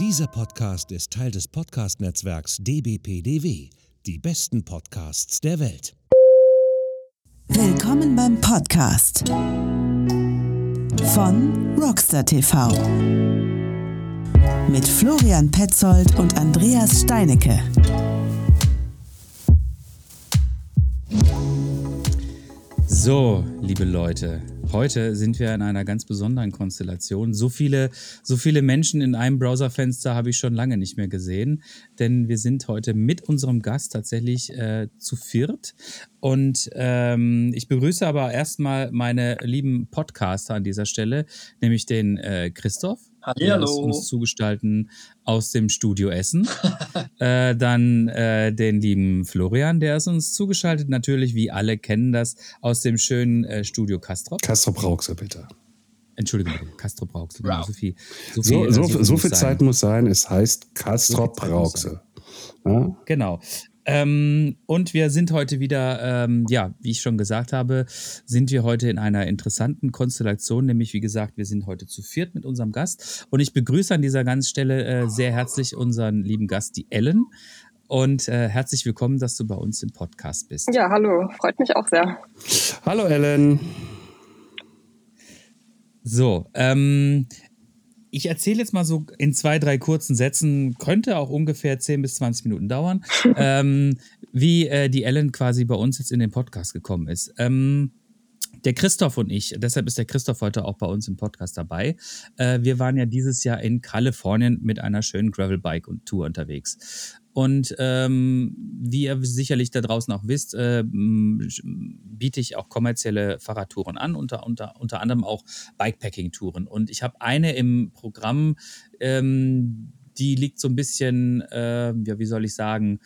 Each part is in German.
Dieser Podcast ist Teil des Podcast-Netzwerks dbpdw, die besten Podcasts der Welt. Willkommen beim Podcast von Rockstar TV mit Florian Petzold und Andreas Steinecke. So, liebe Leute, heute sind wir in einer ganz besonderen Konstellation. So viele, so viele Menschen in einem Browserfenster habe ich schon lange nicht mehr gesehen, denn wir sind heute mit unserem Gast tatsächlich äh, zu viert. Und ähm, ich begrüße aber erstmal meine lieben Podcaster an dieser Stelle, nämlich den äh, Christoph. Hallo. uns zugestalten aus dem Studio Essen. äh, dann äh, den lieben Florian, der ist uns zugeschaltet. Natürlich, wie alle kennen das, aus dem schönen äh, Studio Castrop. Castrop Rauxel, bitte. Entschuldigung, bitte, Castrop Rauxel. Genau, Wow. so viel, So, viel, so, so, muss viel sein. Zeit muss sein, es heißt muss Rauxel. Ja? Genau. Ähm, und wir sind heute wieder, ähm, ja, wie ich schon gesagt habe, sind wir heute in einer interessanten Konstellation, nämlich wie gesagt, wir sind heute zu viert mit unserem Gast. Und ich begrüße an dieser ganzen Stelle äh, sehr herzlich unseren lieben Gast, die Ellen. Und äh, herzlich willkommen, dass du bei uns im Podcast bist. Ja, hallo, freut mich auch sehr. Hallo Ellen. So, ähm, ich erzähle jetzt mal so in zwei, drei kurzen Sätzen, könnte auch ungefähr 10 bis 20 Minuten dauern, ähm, wie äh, die Ellen quasi bei uns jetzt in den Podcast gekommen ist. Ähm, der Christoph und ich, deshalb ist der Christoph heute auch bei uns im Podcast dabei. Äh, wir waren ja dieses Jahr in Kalifornien mit einer schönen Gravelbike und Tour unterwegs. Und ähm, wie ihr sicherlich da draußen auch wisst, äh, biete ich auch kommerzielle Fahrradtouren an, unter, unter, unter anderem auch Bikepacking-Touren. Und ich habe eine im Programm, ähm, die liegt so ein bisschen, äh, ja, wie soll ich sagen,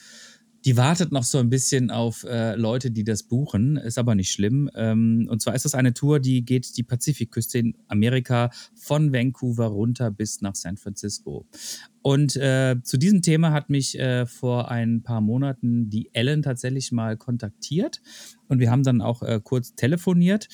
die wartet noch so ein bisschen auf äh, Leute, die das buchen, ist aber nicht schlimm. Ähm, und zwar ist das eine Tour, die geht die Pazifikküste in Amerika von Vancouver runter bis nach San Francisco. Und äh, zu diesem Thema hat mich äh, vor ein paar Monaten die Ellen tatsächlich mal kontaktiert und wir haben dann auch äh, kurz telefoniert.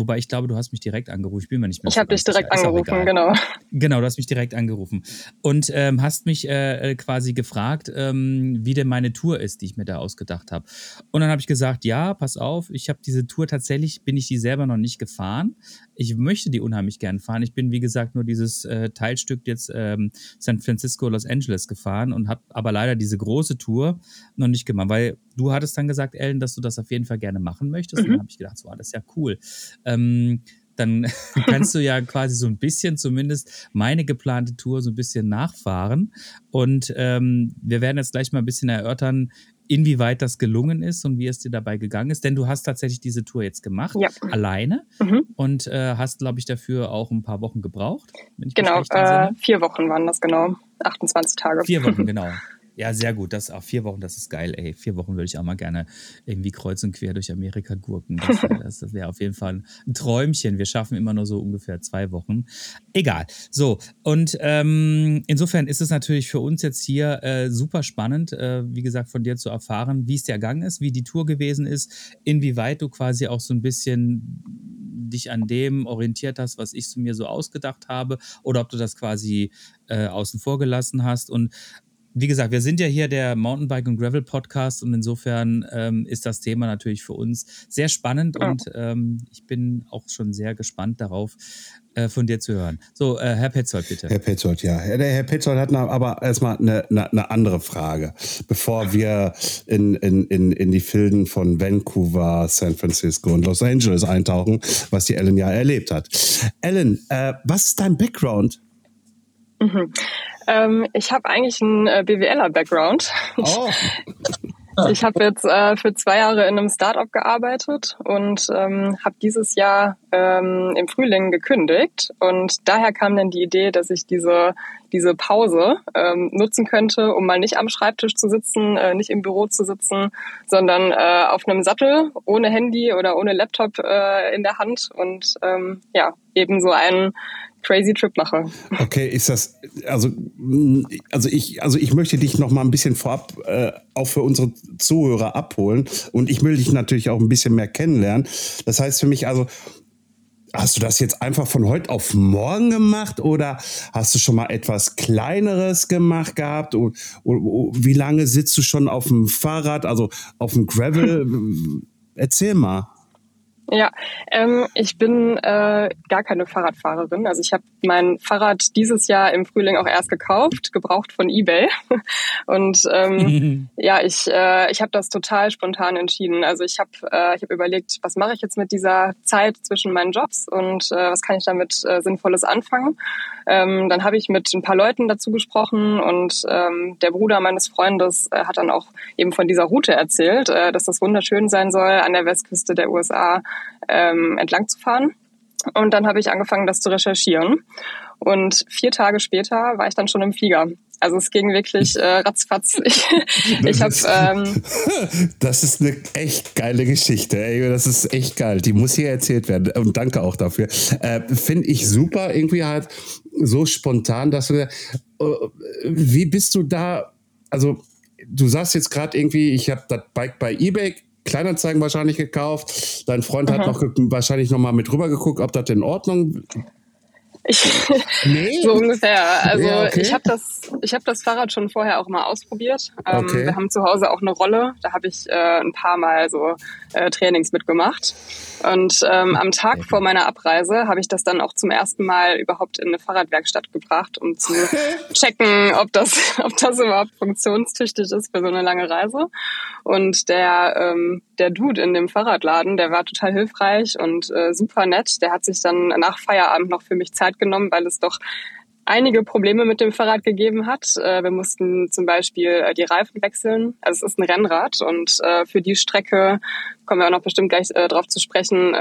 Wobei ich glaube, du hast mich direkt angerufen. Ich bin mir nicht mehr Ich habe dich direkt sicher. Angerufen, genau. Genau, du hast mich direkt angerufen und ähm, hast mich äh, äh, quasi gefragt, ähm, wie denn meine Tour ist, die ich mir da ausgedacht habe. Und dann habe ich gesagt, ja, pass auf, ich habe diese Tour tatsächlich, bin ich die selber noch nicht gefahren. Ich möchte die unheimlich gern fahren. Ich bin, wie gesagt, nur dieses äh, Teilstück jetzt ähm, San Francisco, Los Angeles gefahren und habe aber leider diese große Tour noch nicht gemacht, weil du hattest dann gesagt, Ellen, dass du das auf jeden Fall gerne machen möchtest. Und Mhm. dann habe ich gedacht, so, ah, das ist ja cool. Ähm, dann kannst du ja quasi so ein bisschen zumindest meine geplante Tour so ein bisschen nachfahren. Und ähm, wir werden jetzt gleich mal ein bisschen erörtern, inwieweit das gelungen ist und wie es dir dabei gegangen ist. Denn du hast tatsächlich diese Tour jetzt gemacht, Ja. alleine Mhm. und äh, hast, glaube ich, dafür auch ein paar Wochen gebraucht. Genau, äh, vier Wochen waren das genau. 28 Tage. Vier Wochen, genau. Ja, sehr gut. Das auch vier Wochen, das ist geil, ey. Vier Wochen würde ich auch mal gerne irgendwie kreuz und quer durch Amerika gurken. Das, wär- das wäre auf jeden Fall ein Träumchen. Wir schaffen immer nur so ungefähr zwei Wochen. Egal. So, und ähm, insofern ist es natürlich für uns jetzt hier äh, super spannend, äh, wie gesagt, von dir zu erfahren, wie es dir ergangen ist, wie die Tour gewesen ist, inwieweit du quasi auch so ein bisschen dich an dem orientiert hast, was ich mir so ausgedacht habe, oder ob du das quasi äh, außen vor gelassen hast. Und wie gesagt, wir sind ja hier der Mountainbike und Gravel Podcast und insofern ähm, ist das Thema natürlich für uns sehr spannend Ja. und ähm, ich bin auch schon sehr gespannt darauf, äh, von dir zu hören. So, äh, Herr Petzold, bitte. Herr Petzold, ja. Ja, Der Herr Petzold hat aber erstmal eine, eine, eine andere Frage, bevor wir in, in, in, in die Filden von Vancouver, San Francisco und Los Angeles eintauchen, was die Ellen ja erlebt hat. Ellen, äh, was ist dein Background? Mhm. Ähm, ich habe eigentlich einen äh, BWLer-Background. Oh, Ich habe jetzt äh, für zwei Jahre in einem Startup gearbeitet und ähm, habe dieses Jahr ähm, im Frühling gekündigt. Und daher kam dann die Idee, dass ich diese, diese Pause ähm, nutzen könnte, um mal nicht am Schreibtisch zu sitzen, äh, nicht im Büro zu sitzen, sondern äh, auf einem Sattel ohne Handy oder ohne Laptop äh, in der Hand und ähm, ja, eben so einen crazy Trip mache. okay, ist das, also, also ich, also ich möchte dich noch mal ein bisschen vorab äh, auch für unsere Zuhörer abholen und ich will dich natürlich auch ein bisschen mehr kennenlernen. Das heißt für mich also, hast du das jetzt einfach von heute auf morgen gemacht oder hast du schon mal etwas Kleineres gemacht gehabt? Und wie lange sitzt du schon auf dem Fahrrad, also auf dem Gravel? Erzähl mal. Ja, ähm, ich bin äh, gar keine Fahrradfahrerin. Also ich habe mein Fahrrad dieses Jahr im Frühling auch erst gekauft, gebraucht von eBay. Und ähm, ja, ich, äh, ich habe das total spontan entschieden. Also ich habe äh, ich hab überlegt, was mache ich jetzt mit dieser Zeit zwischen meinen Jobs und äh, was kann ich damit äh, Sinnvolles anfangen. Ähm, dann habe ich mit ein paar Leuten dazu gesprochen und ähm, der Bruder meines Freundes äh, hat dann auch eben von dieser Route erzählt, äh, dass das wunderschön sein soll an der Westküste der USA ähm, entlang zu fahren. Und dann habe ich angefangen, das zu recherchieren. Und vier Tage später war ich dann schon im Flieger. Also es ging wirklich äh, ratzfatz. Ich, ich habe. Ähm, das ist eine echt geile Geschichte. Ey. Das ist echt geil. Die muss hier erzählt werden. Und danke auch dafür. Äh, Finde ich super. Irgendwie halt so spontan, dass du. Äh, wie bist du da? Also du sagst jetzt gerade irgendwie, ich habe das Bike bei eBay Kleinanzeigen wahrscheinlich gekauft. Dein Freund hat noch wahrscheinlich noch mal mit rüber geguckt, ob das in Ordnung ich, nee? so ungefähr. Also ja, okay. ich habe das, ich habe das Fahrrad schon vorher auch mal ausprobiert. Ähm, okay. Wir haben zu Hause auch eine Rolle. Da habe ich äh, ein paar Mal so äh, Trainings mitgemacht. Und ähm, am Tag vor meiner Abreise habe ich das dann auch zum ersten Mal überhaupt in eine Fahrradwerkstatt gebracht, um zu checken, ob das, ob das überhaupt funktionstüchtig ist für so eine lange Reise. Und der, ähm, der Dude in dem Fahrradladen, der war total hilfreich und äh, super nett. Der hat sich dann nach Feierabend noch für mich Zeit genommen, weil es doch einige Probleme mit dem Fahrrad gegeben hat. Äh, wir mussten zum Beispiel äh, die Reifen wechseln. Also es ist ein Rennrad und äh, für die Strecke kommen wir auch noch bestimmt gleich darauf zu sprechen,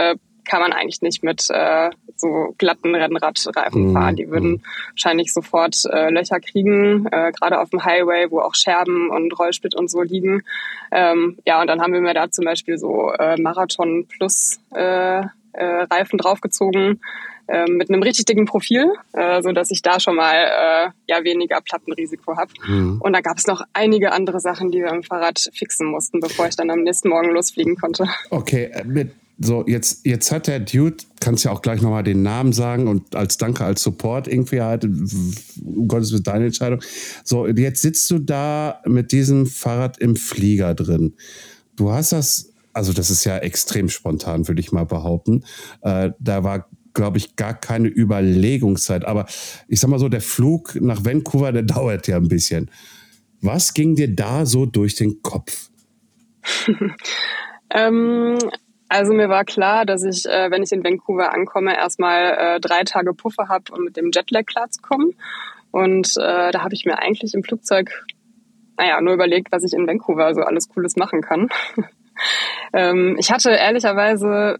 kann man eigentlich nicht mit so glatten Rennradreifen mhm. fahren. Die würden mhm. wahrscheinlich sofort Löcher kriegen, gerade auf dem Highway, wo auch Scherben und Rollsplit und so liegen. Ähm, ja, und dann haben wir mir da zum Beispiel so Marathon Plus Reifen draufgezogen, ähm, mit einem richtig dicken Profil, äh, so dass ich da schon mal äh, ja weniger Plattenrisiko habe. Mhm. Und da gab es noch einige andere Sachen, die wir am Fahrrad fixen mussten, bevor ich dann am nächsten Morgen losfliegen konnte. Okay, äh, mit so, jetzt, jetzt hat der Dude, kannst ja auch gleich nochmal den Namen sagen und als Danke, als Support irgendwie halt, um Gottes Willen, deine Entscheidung. So, jetzt sitzt du da mit diesem Fahrrad im Flieger drin. Du hast das, also das ist ja extrem spontan, würde ich mal behaupten. Äh, da war glaube ich, gar keine Überlegungszeit. Aber ich sag mal so, der Flug nach Vancouver, der dauert ja ein bisschen. Was ging dir da so durch den Kopf? ähm, also mir war klar, dass ich, äh, wenn ich in Vancouver ankomme, erstmal äh, drei Tage Puffer habe, um mit dem Jetlag klarzukommen. Und äh, da habe ich mir eigentlich im Flugzeug, naja, nur überlegt, was ich in Vancouver so alles Cooles machen kann. ähm, ich hatte ehrlicherweise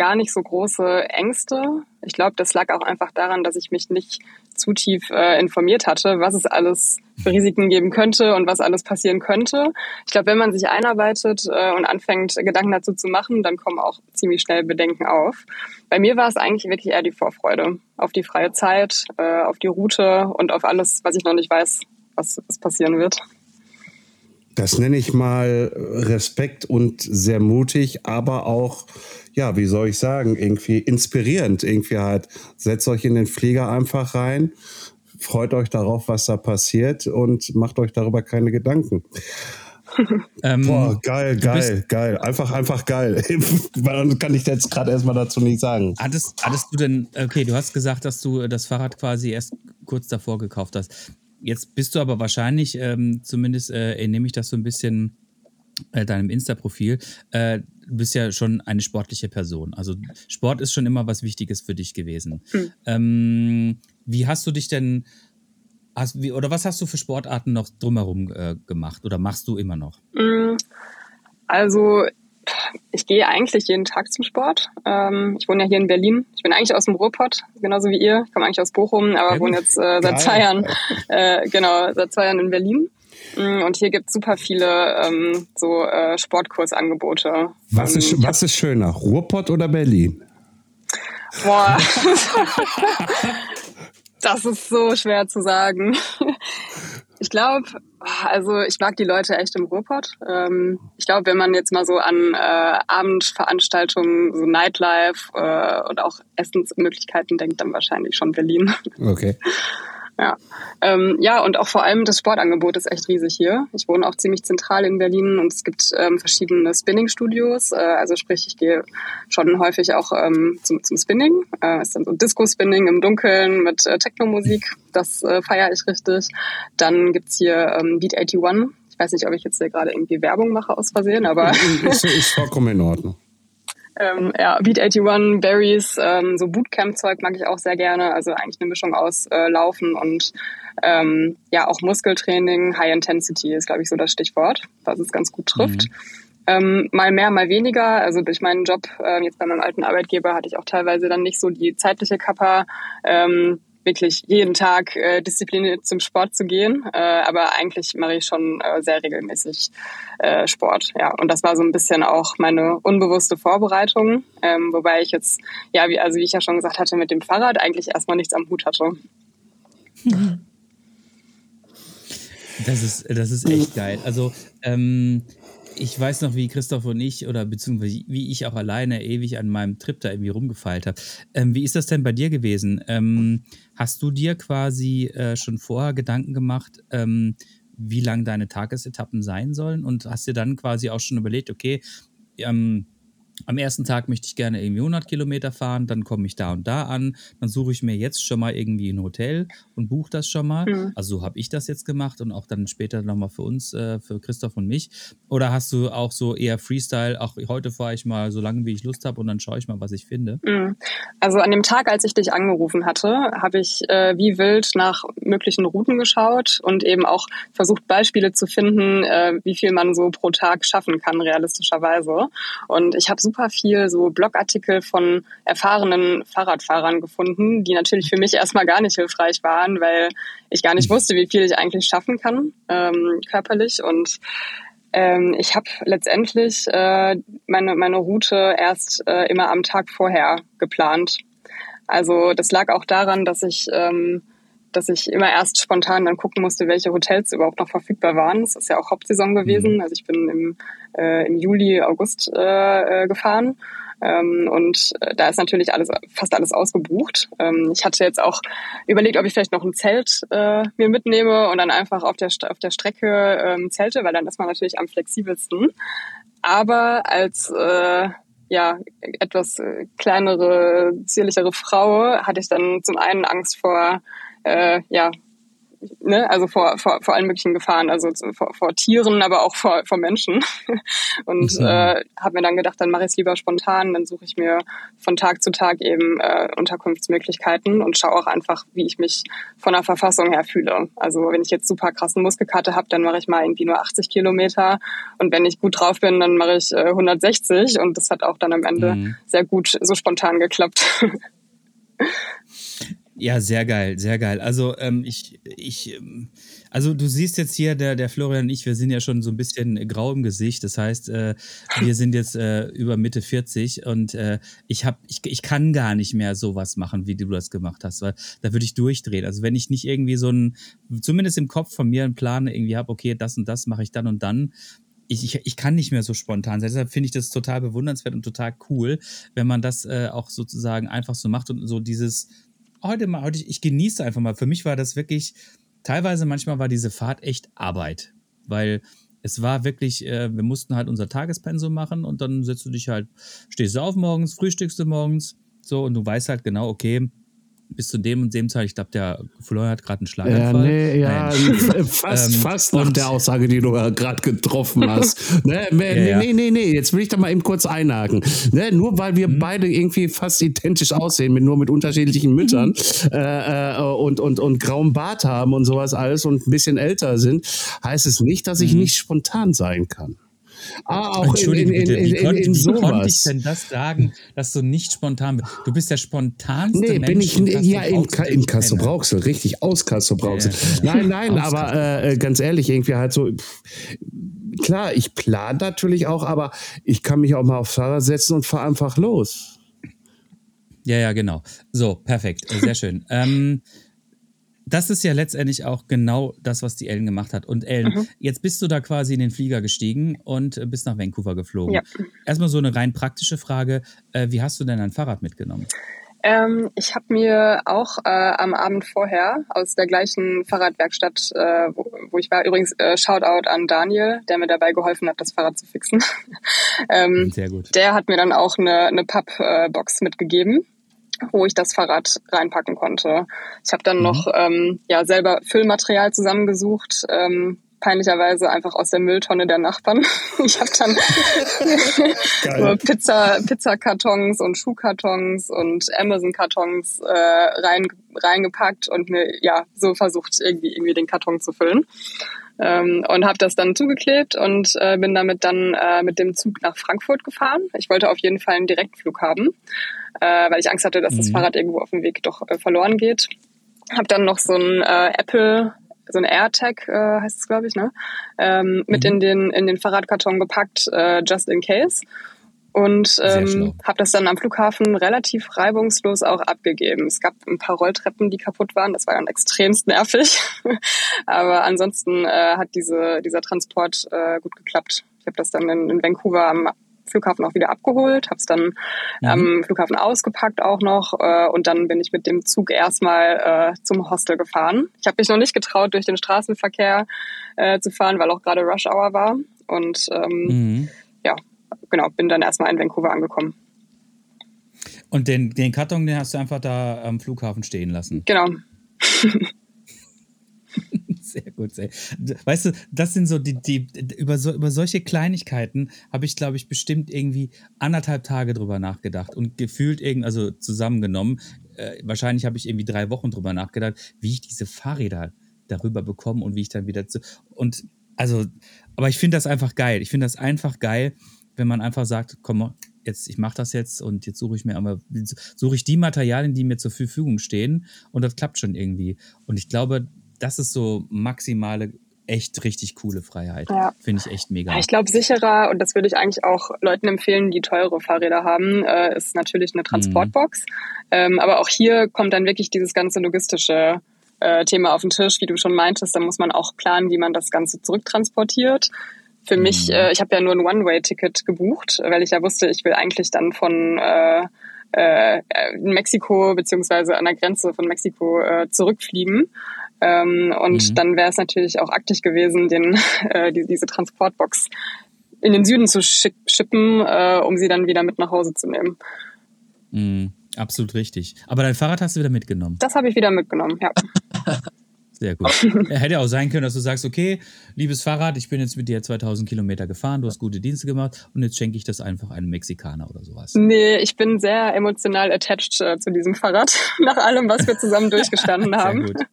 gar nicht so große Ängste. Ich glaube, das lag auch einfach daran, dass ich mich nicht zu tief äh, informiert hatte, was es alles für Risiken geben könnte und was alles passieren könnte. Ich glaube, wenn man sich einarbeitet äh, und anfängt, Gedanken dazu zu machen, dann kommen auch ziemlich schnell Bedenken auf. Bei mir war es eigentlich wirklich eher die Vorfreude auf die freie Zeit, äh, auf die Route und auf alles, was ich noch nicht weiß, was, was passieren wird. Das nenne ich mal Respekt und sehr mutig, aber auch ja, wie soll ich sagen, irgendwie inspirierend. Irgendwie halt, setzt euch in den Flieger einfach rein, freut euch darauf, was da passiert und macht euch darüber keine Gedanken. Ähm, Boah, geil, geil, geil. Einfach, einfach geil. Dann kann ich jetzt gerade erstmal dazu nicht sagen. Hattest, hattest du denn, okay, du hast gesagt, dass du das Fahrrad quasi erst kurz davor gekauft hast. Jetzt bist du aber wahrscheinlich, ähm, zumindest äh, entnehme ich das so ein bisschen äh, deinem Insta-Profil, äh, du bist ja schon eine sportliche Person. Also Sport ist schon immer was Wichtiges für dich gewesen. Mhm. Ähm, wie hast du dich denn, hast, wie, oder was hast du für Sportarten noch drumherum äh, gemacht oder machst du immer noch? Hm, also ich gehe eigentlich jeden Tag zum Sport. Ähm, ich wohne ja hier in Berlin. Ich bin eigentlich aus dem Ruhrpott, genauso wie ihr. Ich komme eigentlich aus Bochum, aber wohne jetzt äh, seit zwei Jahren, äh, genau, seit zwei Jahren in Berlin. Mm, und hier gibt es super viele ähm, so äh, Sportkursangebote. Was, ist, ähm, was ist schöner, Ruhrpott oder Berlin? Boah. das ist so schwer zu sagen. Ich glaube, also ich mag die Leute echt im Ruhrpott. Ähm, ich glaube, wenn man jetzt mal so an äh, Abendveranstaltungen, so Nightlife äh, und auch Essensmöglichkeiten denkt, dann wahrscheinlich schon Berlin. Okay. Ja. Ähm, ja, und auch vor allem das Sportangebot ist echt riesig hier. Ich wohne auch ziemlich zentral in Berlin und es gibt ähm, verschiedene Spinning-Studios. Äh, also sprich, ich gehe schon häufig auch ähm, zum, zum Spinning. Äh, ist dann so Disco-Spinning im Dunkeln mit äh, Techno-Musik. Das äh, feiere ich richtig. Dann gibt's hier ähm, Beat 81. Ich weiß nicht, ob ich jetzt hier gerade irgendwie Werbung mache aus Versehen, aber... ist, ist vollkommen in Ordnung. Ähm, ja, Beat 81, Berries, ähm, so Bootcamp-Zeug mag ich auch sehr gerne. Also eigentlich eine Mischung aus äh, Laufen und ähm, ja auch Muskeltraining. High Intensity ist, glaube ich, so das Stichwort, was es ganz gut trifft. Mhm. Ähm, mal mehr, mal weniger. Also durch meinen Job äh, jetzt bei meinem alten Arbeitgeber hatte ich auch teilweise dann nicht so die zeitliche Kappa. Ähm, wirklich jeden Tag äh, diszipliniert zum Sport zu gehen. Äh, aber eigentlich mache ich schon äh, sehr regelmäßig äh, Sport. Ja, und das war so ein bisschen auch meine unbewusste Vorbereitung, ähm, wobei ich jetzt, ja, wie, also wie ich ja schon gesagt hatte, mit dem Fahrrad eigentlich erstmal nichts am Hut hatte. Das ist, das ist echt geil. Also, ähm, ich weiß noch, wie Christoph und ich oder beziehungsweise wie ich auch alleine ewig an meinem Trip da irgendwie rumgefeilt habe. Ähm, wie ist das denn bei dir gewesen? Ähm, hast du dir quasi äh, schon vorher Gedanken gemacht, ähm, wie lang deine Tagesetappen sein sollen und hast dir dann quasi auch schon überlegt, okay, ähm, am ersten Tag möchte ich gerne irgendwie 100 Kilometer fahren, dann komme ich da und da an, dann suche ich mir jetzt schon mal irgendwie ein Hotel und buche das schon mal. Mhm. Also so habe ich das jetzt gemacht und auch dann später nochmal für uns, äh, für Christoph und mich. Oder hast du auch so eher Freestyle, auch heute fahre ich mal so lange, wie ich Lust habe und dann schaue ich mal, was ich finde? Mhm. Also an dem Tag, als ich dich angerufen hatte, habe ich äh, wie wild nach möglichen Routen geschaut und eben auch versucht, Beispiele zu finden, äh, wie viel man so pro Tag schaffen kann, realistischerweise. Und ich habe super viel so Blogartikel von erfahrenen Fahrradfahrern gefunden, die natürlich für mich erstmal gar nicht hilfreich waren, weil ich gar nicht wusste, wie viel ich eigentlich schaffen kann, ähm, körperlich. Und ähm, ich habe letztendlich äh, meine, meine Route erst äh, immer am Tag vorher geplant. Also das lag auch daran, dass ich ähm, dass ich immer erst spontan dann gucken musste, welche Hotels überhaupt noch verfügbar waren. Es ist ja auch Hauptsaison gewesen. Mhm. Also ich bin im, äh, im Juli, August äh, äh, gefahren. Ähm, und äh, da ist natürlich alles, fast alles ausgebucht. Ähm, ich hatte jetzt auch überlegt, ob ich vielleicht noch ein Zelt äh, mir mitnehme und dann einfach auf der, auf der Strecke ähm, zelte, weil dann ist man natürlich am flexibelsten. Aber als äh, ja, etwas äh, kleinere, zierlichere Frau hatte ich dann zum einen Angst vor äh, ja, ne, also vor, vor, vor allen möglichen Gefahren, also vor, vor Tieren, aber auch vor, vor Menschen. Und mhm. äh, habe mir dann gedacht, dann mache ich es lieber spontan, dann suche ich mir von Tag zu Tag eben äh, Unterkunftsmöglichkeiten und schaue auch einfach, wie ich mich von der Verfassung her fühle. Also wenn ich jetzt super krassen Muskelkarte habe, dann mache ich mal irgendwie nur 80 Kilometer und wenn ich gut drauf bin, dann mache ich äh, 160 und das hat auch dann am Ende mhm. sehr gut so spontan geklappt. Ja, sehr geil, sehr geil. Also ähm, ich, ich, ähm, also du siehst jetzt hier, der, der Florian und ich, wir sind ja schon so ein bisschen grau im Gesicht. Das heißt, äh, wir sind jetzt äh, über Mitte 40 und äh, ich hab, ich, ich kann gar nicht mehr sowas machen, wie du das gemacht hast, weil da würde ich durchdrehen. Also wenn ich nicht irgendwie so ein, zumindest im Kopf von mir einen Plan irgendwie habe, okay, das und das mache ich dann und dann, ich, ich, ich kann nicht mehr so spontan sein. Deshalb finde ich das total bewundernswert und total cool, wenn man das äh, auch sozusagen einfach so macht und so dieses heute mal, heute, ich genieße einfach mal. Für mich war das wirklich, teilweise manchmal war diese Fahrt echt Arbeit, weil es war wirklich, äh, wir mussten halt unser Tagespensum machen und dann setzt du dich halt, stehst du auf morgens, frühstückst du morgens, so und du weißt halt genau, okay, bis zu dem und dem Zeit, ich glaube, der Florian hat gerade einen Schlaganfall. Ja, nee, ja, fast, ähm, fast nach der Aussage, die du gerade getroffen hast. ne, nee, ja, nee, nee, nee, jetzt will ich da mal eben kurz einhaken. Ne, nur weil wir mhm. beide irgendwie fast identisch aussehen, mit, nur mit unterschiedlichen Müttern mhm. äh, äh, und, und, und grauem Bart haben und sowas alles und ein bisschen älter sind, heißt es nicht, dass ich mhm. nicht spontan sein kann. Ah, auch Entschuldige in, in, in, bitte, wie, konnte, in, in wie konnte ich denn das sagen, dass du nicht spontan bist? Du bist der spontanste nee, Mensch. bin ich ja in, in Kassel Brauxel, richtig aus Kassel Brauxel. Ja, ja. Nein, nein, aber äh, ganz ehrlich, irgendwie halt so. Pff, klar, ich plane natürlich auch, aber ich kann mich auch mal aufs Fahrrad setzen und fahre einfach los. Ja, ja, genau. So, perfekt. Sehr schön. ähm, das ist ja letztendlich auch genau das, was die Ellen gemacht hat. Und Ellen, mhm. jetzt bist du da quasi in den Flieger gestiegen und bist nach Vancouver geflogen. Ja. Erstmal so eine rein praktische Frage. Äh, wie hast du denn dein Fahrrad mitgenommen? Ähm, ich habe mir auch äh, am Abend vorher aus der gleichen Fahrradwerkstatt, äh, wo, wo, ich war, übrigens äh, Shoutout an Daniel, der mir dabei geholfen hat, das Fahrrad zu fixen. ähm, Sehr gut. Der hat mir dann auch eine, eine Pappbox mitgegeben wo ich das Fahrrad reinpacken konnte. Ich habe dann mhm. noch ähm, ja selber Füllmaterial zusammengesucht, ähm, peinlicherweise einfach aus der Mülltonne der Nachbarn. Ich habe dann so Pizza, Pizzakartons und Schuhkartons und Amazon-Kartons äh, rein, reingepackt und mir ja so versucht, irgendwie, irgendwie den Karton zu füllen. Ähm, und habe das dann zugeklebt und äh, bin damit dann äh, mit dem Zug nach Frankfurt gefahren. Ich wollte auf jeden Fall einen Direktflug haben, äh, weil ich Angst hatte, dass mhm. das Fahrrad irgendwo auf dem Weg doch äh, verloren geht. Habe dann noch so ein äh, Apple so ein AirTag äh, heißt es, glaube ich, ne? Ähm, mit mhm. in den in den Fahrradkarton gepackt, äh, just in case. Und ähm, habe das dann am Flughafen relativ reibungslos auch abgegeben. Es gab ein paar Rolltreppen, die kaputt waren. Das war dann extremst nervig. Aber ansonsten äh, hat diese, dieser Transport äh, gut geklappt. Ich habe das dann in, in Vancouver am Flughafen auch wieder abgeholt, habe es dann mhm. am Flughafen ausgepackt auch noch äh, und dann bin ich mit dem Zug erstmal äh, zum Hostel gefahren. Ich habe mich noch nicht getraut, durch den Straßenverkehr äh, zu fahren, weil auch gerade Rush Hour war und ähm, mhm. ja, genau, bin dann erstmal in Vancouver angekommen. Und den, den Karton, den hast du einfach da am Flughafen stehen lassen? Genau. Sehr gut. Sehr. Weißt du, das sind so die, die über, so, über solche Kleinigkeiten habe ich, glaube ich, bestimmt irgendwie anderthalb Tage drüber nachgedacht und gefühlt irgendwie, also zusammengenommen, äh, wahrscheinlich habe ich irgendwie drei Wochen drüber nachgedacht, wie ich diese Fahrräder darüber bekomme und wie ich dann wieder zu. Und also, aber ich finde das einfach geil. Ich finde das einfach geil, wenn man einfach sagt, komm, jetzt, ich mache das jetzt und jetzt suche ich mir aber, suche ich die Materialien, die mir zur Verfügung stehen und das klappt schon irgendwie. Und ich glaube, das ist so maximale echt richtig coole Freiheit. Ja. Finde ich echt mega. Ich glaube, sicherer, und das würde ich eigentlich auch Leuten empfehlen, die teure Fahrräder haben, äh, ist natürlich eine Transportbox. Mhm. Ähm, aber auch hier kommt dann wirklich dieses ganze logistische äh, Thema auf den Tisch, wie du schon meintest. Da muss man auch planen, wie man das Ganze zurücktransportiert. Für mhm. mich, äh, ich habe ja nur ein One-Way-Ticket gebucht, weil ich ja wusste, ich will eigentlich dann von äh, äh, Mexiko beziehungsweise an der Grenze von Mexiko äh, zurückfliegen. Ähm, und mhm. dann wäre es natürlich auch aktig gewesen, den, äh, die, diese Transportbox in den Süden zu schippen, äh, um sie dann wieder mit nach Hause zu nehmen. Mhm, absolut richtig. Aber dein Fahrrad hast du wieder mitgenommen? Das habe ich wieder mitgenommen, ja. Sehr gut. Hätte auch sein können, dass du sagst, okay, liebes Fahrrad, ich bin jetzt mit dir 2000 Kilometer gefahren, du hast gute Dienste gemacht und jetzt schenke ich das einfach einem Mexikaner oder sowas. Nee, ich bin sehr emotional attached äh, zu diesem Fahrrad, nach allem, was wir zusammen durchgestanden haben. Sehr gut.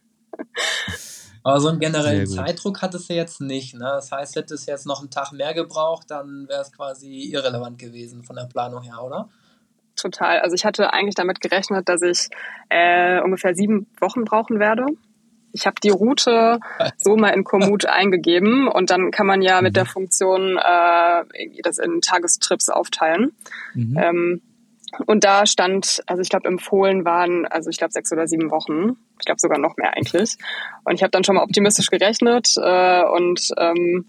Aber so einen generellen Zeitdruck hat es ja jetzt nicht. Ne? Das heißt, hätte es jetzt noch einen Tag mehr gebraucht, dann wäre es quasi irrelevant gewesen von der Planung her, oder? Total. Also ich hatte eigentlich damit gerechnet, dass ich äh, ungefähr sieben Wochen brauchen werde. Ich habe die Route so mal in Komoot eingegeben und dann kann man ja mit der mhm. Funktion äh, das in Tagestrips aufteilen. Mhm. Ähm, und da stand, also ich glaube, empfohlen waren, also ich glaube sechs oder sieben Wochen. Ich glaube sogar noch mehr eigentlich. Und ich habe dann schon mal optimistisch gerechnet äh, und ähm,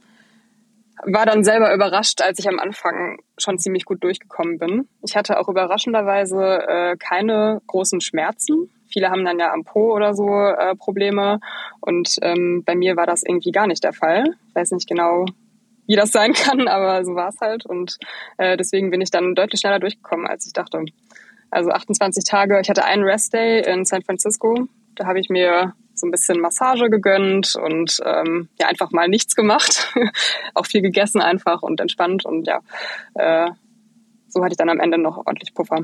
war dann selber überrascht, als ich am Anfang schon ziemlich gut durchgekommen bin. Ich hatte auch überraschenderweise äh, keine großen Schmerzen. Viele haben dann ja am Po oder so äh, Probleme und ähm, bei mir war das irgendwie gar nicht der Fall. Ich weiß nicht genau, wie das sein kann, aber so war es halt. Und äh, deswegen bin ich dann deutlich schneller durchgekommen, als ich dachte. Also 28 Tage. Ich hatte einen Restday in San Francisco. Da habe ich mir so ein bisschen Massage gegönnt und ähm, ja einfach mal nichts gemacht. Auch viel gegessen einfach und entspannt. Und ja, äh, so hatte ich dann am Ende noch ordentlich Puffer.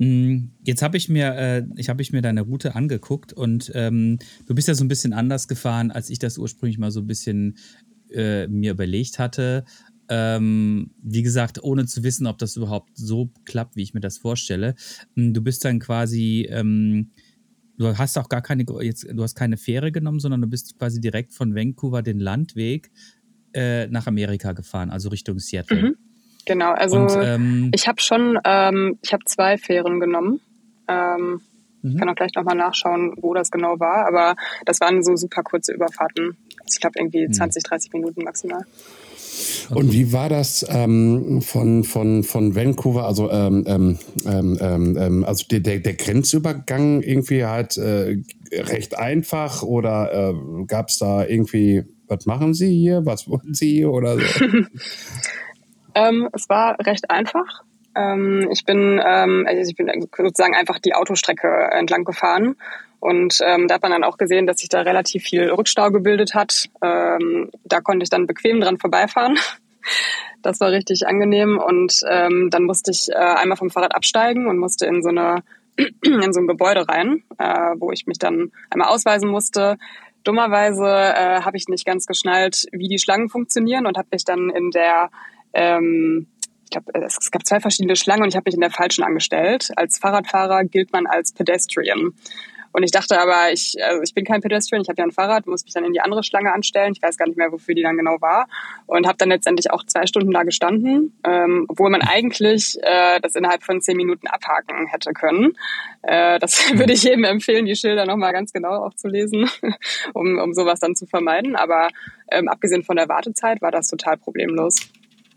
Mm, jetzt habe ich mir, äh, ich habe ich mir deine Route angeguckt und ähm, du bist ja so ein bisschen anders gefahren, als ich das ursprünglich mal so ein bisschen äh, mir überlegt hatte. Ähm, wie gesagt, ohne zu wissen, ob das überhaupt so klappt, wie ich mir das vorstelle. Mm, du bist dann quasi, ähm, du hast auch gar keine, jetzt, du hast keine Fähre genommen, sondern du bist quasi direkt von Vancouver den Landweg äh, nach Amerika gefahren, also Richtung Seattle. Mhm. Genau, also und, ähm, ich habe schon, ähm, ich habe zwei Fähren genommen. Ähm, Ich kann auch gleich nochmal nachschauen, wo das genau war, aber das waren so super kurze Überfahrten. Also ich glaube irgendwie 20, 30 Minuten maximal. Und wie war das ähm, von, von, von Vancouver, also, ähm, ähm, ähm, ähm also der, der, der Grenzübergang irgendwie halt äh, recht einfach oder äh, gab es da irgendwie, was machen Sie hier, was wollen Sie hier oder so? Ähm, es war recht einfach. ich bin, also ich bin sozusagen einfach die Autostrecke entlang gefahren und ähm, da hat man dann auch gesehen, dass sich da relativ viel Rückstau gebildet hat. Ähm, da konnte ich dann bequem dran vorbeifahren. Das war richtig angenehm. Und ähm, dann musste ich äh, einmal vom Fahrrad absteigen und musste in so eine in so ein Gebäude rein, äh, wo ich mich dann einmal ausweisen musste. Dummerweise äh, habe ich nicht ganz geschnallt, wie die Schlangen funktionieren und habe mich dann in der ähm, ich glaube, es gab zwei verschiedene Schlangen und ich habe mich in der falschen angestellt. Als Fahrradfahrer gilt man als Pedestrian. Und ich dachte aber, ich, also ich bin kein Pedestrian, ich habe ja ein Fahrrad, muss mich dann in die andere Schlange anstellen. Ich weiß gar nicht mehr, wofür die dann genau war. Und habe dann letztendlich auch zwei Stunden da gestanden, ähm, obwohl man eigentlich äh, das innerhalb von zehn Minuten abhaken hätte können. Äh, das würde ich jedem empfehlen, die Schilder nochmal ganz genau auch zu lesen, um, um sowas dann zu vermeiden. Aber ähm, abgesehen von der Wartezeit war das total problemlos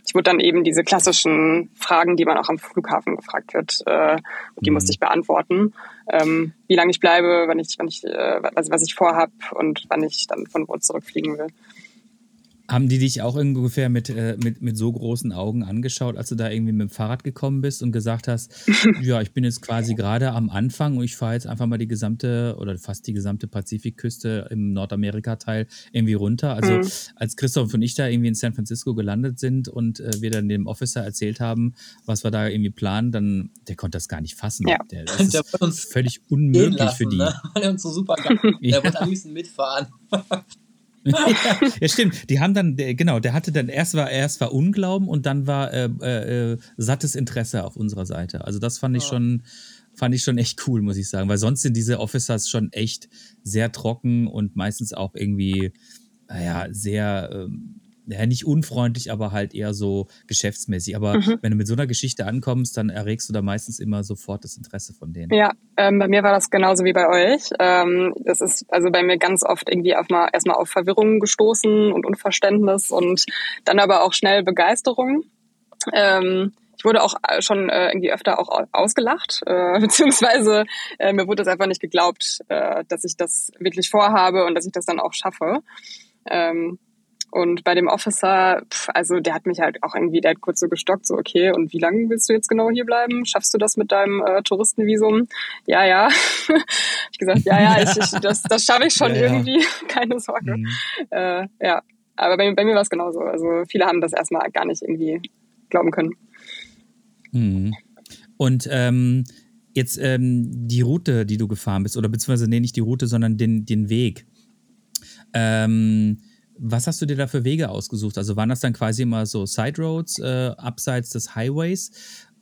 ich wurde dann eben diese klassischen Fragen, die man auch am Flughafen gefragt wird, äh, die mhm. musste ich beantworten. Ähm, wie lange ich bleibe, wann ich, wann ich, äh, was, was ich vorhab und wann ich dann von wo zurückfliegen will. Haben die dich auch ungefähr mit, äh, mit, mit so großen Augen angeschaut, als du da irgendwie mit dem Fahrrad gekommen bist und gesagt hast, ja, ich bin jetzt quasi gerade am Anfang und ich fahre jetzt einfach mal die gesamte oder fast die gesamte Pazifikküste im Nordamerika-Teil irgendwie runter. Also mhm. als Christoph und ich da irgendwie in San Francisco gelandet sind und äh, wir dann dem Officer erzählt haben, was wir da irgendwie planen, dann der konnte das gar nicht fassen. Ja. Der, das ist der völlig unmöglich lassen, für die. Ne? Weil er uns so super Der ja. wollte am liebsten mitfahren. ja, stimmt. Die haben dann, genau, der hatte dann erst war erst war Unglauben und dann war äh, äh, sattes Interesse auf unserer Seite. Also das fand ich schon, fand ich schon echt cool, muss ich sagen, weil sonst sind diese Officers schon echt sehr trocken und meistens auch irgendwie, naja, sehr ähm, ja, nicht unfreundlich, aber halt eher so geschäftsmäßig. Aber mhm. wenn du mit so einer Geschichte ankommst, dann erregst du da meistens immer sofort das Interesse von denen. Ja, ähm, bei mir war das genauso wie bei euch. Ähm, das ist also bei mir ganz oft irgendwie auf mal, erstmal auf Verwirrung gestoßen und Unverständnis und dann aber auch schnell Begeisterung. Ähm, ich wurde auch äh, schon äh, irgendwie öfter auch ausgelacht, äh, beziehungsweise äh, mir wurde das einfach nicht geglaubt, äh, dass ich das wirklich vorhabe und dass ich das dann auch schaffe. Ähm, und bei dem Officer, pf, also der hat mich halt auch irgendwie, der hat kurz so gestockt, so okay, und wie lange willst du jetzt genau hier bleiben? Schaffst du das mit deinem äh, Touristenvisum? Ja, ja. ich gesagt, ja, ja, ich, ich, das, das schaffe ich schon ja, irgendwie, ja. keine Sorge. Mhm. Äh, ja, aber bei, bei mir war es genauso. Also viele haben das erstmal gar nicht irgendwie glauben können. Mhm. Und ähm, jetzt ähm, die Route, die du gefahren bist, oder beziehungsweise nee, nicht die Route, sondern den, den Weg. Ähm, was hast du dir da für Wege ausgesucht? Also waren das dann quasi immer so Side Roads äh, abseits des Highways?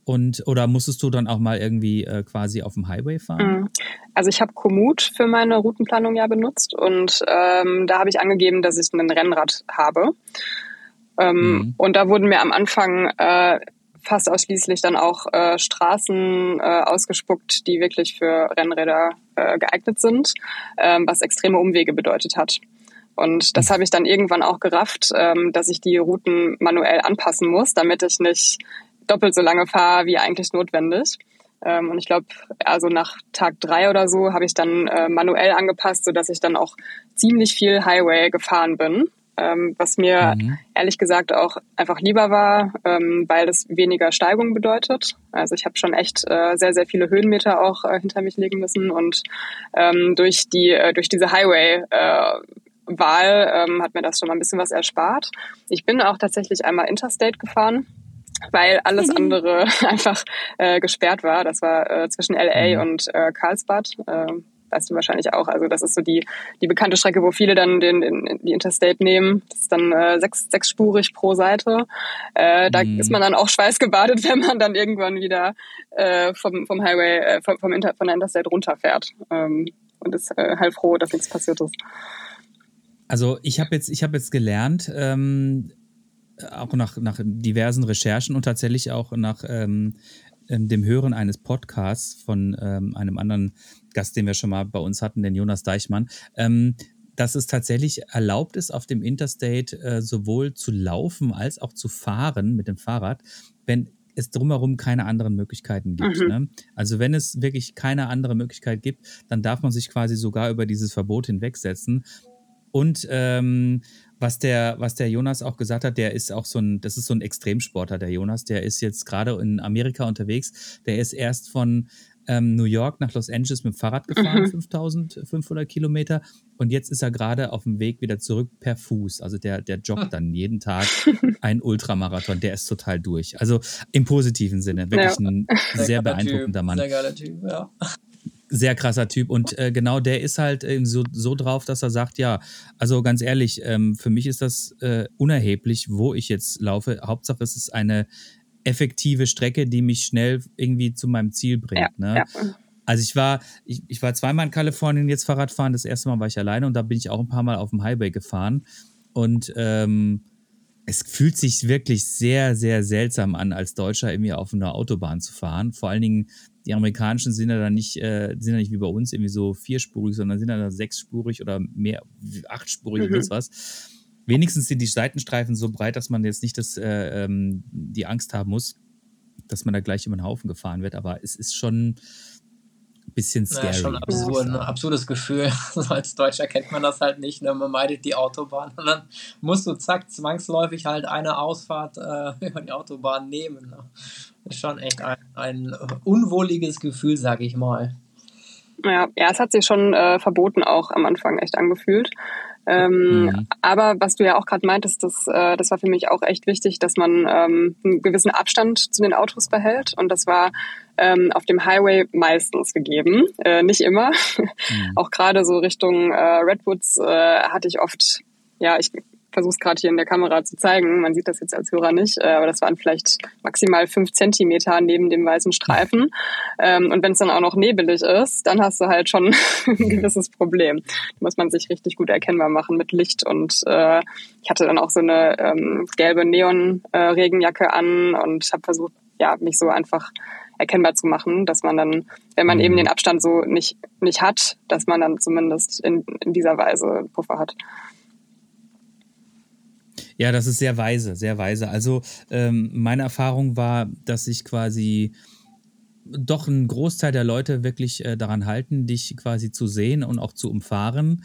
Und, oder musstest du dann auch mal irgendwie äh, quasi auf dem Highway fahren? Mhm. Also ich habe Komoot für meine Routenplanung ja benutzt und ähm, da habe ich angegeben, dass ich ein Rennrad habe. Ähm, mhm. Und da wurden mir am Anfang äh, fast ausschließlich dann auch äh, Straßen äh, ausgespuckt, die wirklich für Rennräder äh, geeignet sind, ähm, was extreme Umwege bedeutet hat. Und das habe ich dann irgendwann auch gerafft, ähm, dass ich die Routen manuell anpassen muss, damit ich nicht doppelt so lange fahre wie eigentlich notwendig. Ähm, und ich glaube, also nach Tag drei oder so habe ich dann äh, manuell angepasst, sodass ich dann auch ziemlich viel Highway gefahren bin. Ähm, was mir mhm. ehrlich gesagt auch einfach lieber war, ähm, weil das weniger Steigung bedeutet. Also ich habe schon echt äh, sehr, sehr viele Höhenmeter auch äh, hinter mich legen müssen und ähm, durch die äh, durch diese Highway äh, Wahl ähm, hat mir das schon mal ein bisschen was erspart. Ich bin auch tatsächlich einmal Interstate gefahren, weil alles andere einfach äh, gesperrt war. Das war äh, zwischen LA mhm. und äh, Karlsbad. Äh, weißt du wahrscheinlich auch. Also das ist so die, die bekannte Strecke, wo viele dann den, den, die Interstate nehmen. Das ist dann äh, sechs, sechsspurig pro Seite. Äh, da mhm. ist man dann auch schweißgebadet, wenn man dann irgendwann wieder äh, vom, vom Highway, äh, vom, vom Inter, von der Interstate runterfährt. Ähm, und ist äh, heilfroh, dass nichts passiert ist. Also ich habe jetzt, ich habe jetzt gelernt, ähm, auch nach, nach diversen Recherchen und tatsächlich auch nach ähm, ähm, dem Hören eines Podcasts von ähm, einem anderen Gast, den wir schon mal bei uns hatten, den Jonas Deichmann, ähm, dass es tatsächlich erlaubt ist, auf dem Interstate äh, sowohl zu laufen als auch zu fahren mit dem Fahrrad, wenn es drumherum keine anderen Möglichkeiten gibt. Mhm. Ne? Also wenn es wirklich keine andere Möglichkeit gibt, dann darf man sich quasi sogar über dieses Verbot hinwegsetzen. Und ähm, was der, was der Jonas auch gesagt hat, der ist auch so ein, das ist so ein Extremsportler, der Jonas, der ist jetzt gerade in Amerika unterwegs, der ist erst von ähm, New York nach Los Angeles mit dem Fahrrad gefahren, mhm. 5500 Kilometer. Und jetzt ist er gerade auf dem Weg wieder zurück per Fuß. Also der, der joggt dann jeden Tag ein Ultramarathon. Der ist total durch. Also im positiven Sinne. Wirklich ja. ein sehr, sehr beeindruckender typ. Mann. Sehr geiler Typ, ja. Sehr krasser Typ. Und äh, genau der ist halt äh, so, so drauf, dass er sagt, ja, also ganz ehrlich, ähm, für mich ist das äh, unerheblich, wo ich jetzt laufe. Hauptsache es ist eine effektive Strecke, die mich schnell irgendwie zu meinem Ziel bringt. Ja, ne? ja. Also ich war, ich, ich war zweimal in Kalifornien jetzt Fahrradfahren. Das erste Mal war ich alleine und da bin ich auch ein paar Mal auf dem Highway gefahren. Und ähm, es fühlt sich wirklich sehr, sehr seltsam an, als Deutscher irgendwie auf einer Autobahn zu fahren. Vor allen Dingen, die amerikanischen sind ja dann nicht, äh, sind ja nicht wie bei uns irgendwie so vierspurig, sondern sind ja dann sechsspurig oder mehr, achtspurig mhm. oder was. Wenigstens sind die Seitenstreifen so breit, dass man jetzt nicht das, äh, ähm, die Angst haben muss, dass man da gleich über den Haufen gefahren wird. Aber es ist schon bisschen scary. Ja, schon absurd, ein absurdes Gefühl. als Deutscher kennt man das halt nicht. Ne? Man meidet die Autobahn und dann musst du zack, zwangsläufig halt eine Ausfahrt äh, über die Autobahn nehmen. Ne? Das ist schon echt ein, ein unwohliges Gefühl, sag ich mal. Ja, ja, es hat sich schon äh, verboten auch am Anfang echt angefühlt. Ähm, mhm. Aber was du ja auch gerade meintest, das, äh, das war für mich auch echt wichtig, dass man ähm, einen gewissen Abstand zu den Autos behält. Und das war ähm, auf dem Highway meistens gegeben, äh, nicht immer. Mhm. auch gerade so Richtung äh, Redwoods äh, hatte ich oft, ja, ich versuche es gerade hier in der Kamera zu zeigen. Man sieht das jetzt als Hörer nicht, äh, aber das waren vielleicht maximal fünf Zentimeter neben dem weißen Streifen. Ähm, und wenn es dann auch noch nebelig ist, dann hast du halt schon ein gewisses Problem. Da muss man sich richtig gut erkennbar machen mit Licht. Und äh, ich hatte dann auch so eine ähm, gelbe Neon-Regenjacke äh, an und habe versucht, ja, mich so einfach erkennbar zu machen, dass man dann, wenn man eben mhm. den Abstand so nicht, nicht hat, dass man dann zumindest in, in dieser Weise Puffer hat. Ja, das ist sehr weise, sehr weise. Also ähm, meine Erfahrung war, dass sich quasi doch ein Großteil der Leute wirklich äh, daran halten, dich quasi zu sehen und auch zu umfahren.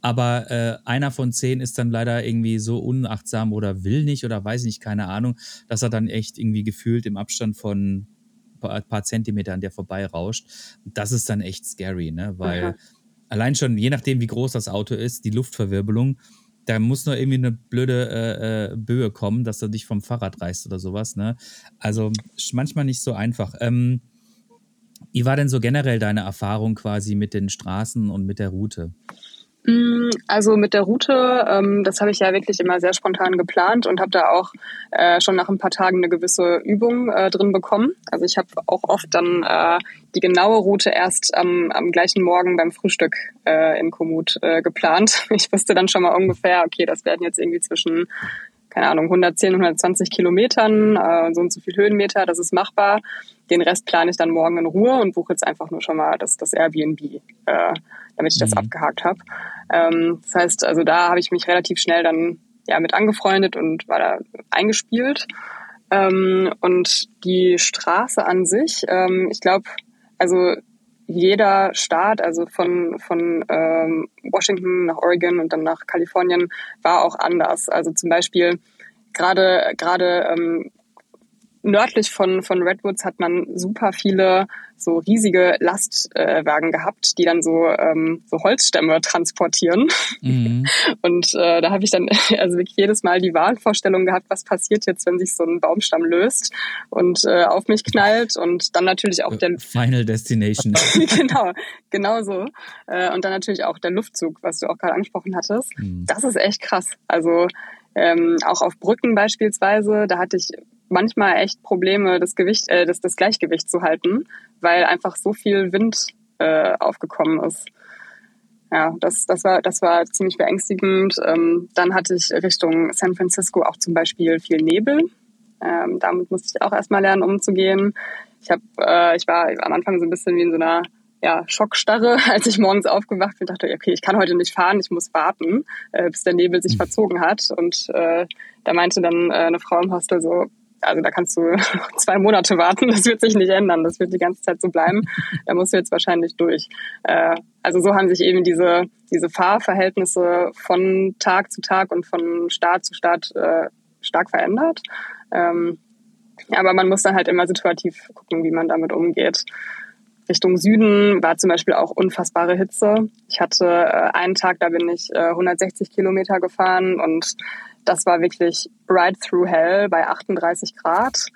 Aber äh, einer von zehn ist dann leider irgendwie so unachtsam oder will nicht oder weiß nicht, keine Ahnung, dass er dann echt irgendwie gefühlt im Abstand von ein paar, paar Zentimetern der vorbeirauscht. Das ist dann echt scary, ne? Weil Aha. allein schon, je nachdem, wie groß das Auto ist, die Luftverwirbelung da muss nur irgendwie eine blöde äh, äh, Böe kommen, dass er dich vom Fahrrad reißt oder sowas. Ne? Also manchmal nicht so einfach. Ähm, wie war denn so generell deine Erfahrung quasi mit den Straßen und mit der Route? Mm, also mit der Route, ähm, das habe ich ja wirklich immer sehr spontan geplant und habe da auch äh, schon nach ein paar Tagen eine gewisse Übung äh, drin bekommen. Also ich habe auch oft dann äh, die genaue Route erst am, am gleichen Morgen beim Frühstück äh, in Komoot äh, geplant. Ich wusste dann schon mal ungefähr, okay, das werden jetzt irgendwie zwischen keine Ahnung, 110, 120 Kilometern, äh, so und so viel Höhenmeter, das ist machbar. Den Rest plane ich dann morgen in Ruhe und buche jetzt einfach nur schon mal das, das Airbnb, äh, damit ich das mhm. abgehakt habe. Ähm, das heißt, also da habe ich mich relativ schnell dann ja mit angefreundet und war da eingespielt. Ähm, und die Straße an sich, ähm, ich glaube, also jeder Staat, also von, von ähm, Washington nach Oregon und dann nach Kalifornien, war auch anders. Also zum Beispiel gerade gerade ähm, nördlich von, von Redwoods hat man super viele so riesige Lastwagen äh, gehabt, die dann so, ähm, so Holzstämme transportieren. Mhm. Und äh, da habe ich dann also wirklich jedes Mal die Wahlvorstellung gehabt, was passiert jetzt, wenn sich so ein Baumstamm löst und äh, auf mich knallt und dann natürlich auch der Final Destination. genau, genau so. Äh, und dann natürlich auch der Luftzug, was du auch gerade angesprochen hattest. Mhm. Das ist echt krass. Also ähm, auch auf Brücken beispielsweise, da hatte ich manchmal echt Probleme, das Gewicht, äh, das, das Gleichgewicht zu halten, weil einfach so viel Wind äh, aufgekommen ist. Ja, das, das, war, das war ziemlich beängstigend. Ähm, dann hatte ich Richtung San Francisco auch zum Beispiel viel Nebel. Ähm, damit musste ich auch erstmal lernen, umzugehen. Ich habe, äh, ich war am Anfang so ein bisschen wie in so einer ja, Schockstarre, als ich morgens aufgewacht bin, dachte, okay, ich kann heute nicht fahren, ich muss warten, äh, bis der Nebel sich mhm. verzogen hat. Und äh, da meinte dann äh, eine Frau im Hostel so, also da kannst du zwei Monate warten, das wird sich nicht ändern, das wird die ganze Zeit so bleiben. Da musst du jetzt wahrscheinlich durch. Äh, also so haben sich eben diese, diese Fahrverhältnisse von Tag zu Tag und von Start zu Start äh, stark verändert. Ähm, aber man muss dann halt immer situativ gucken, wie man damit umgeht. Richtung Süden war zum Beispiel auch unfassbare Hitze. Ich hatte äh, einen Tag, da bin ich äh, 160 Kilometer gefahren und das war wirklich right through hell bei 38 Grad.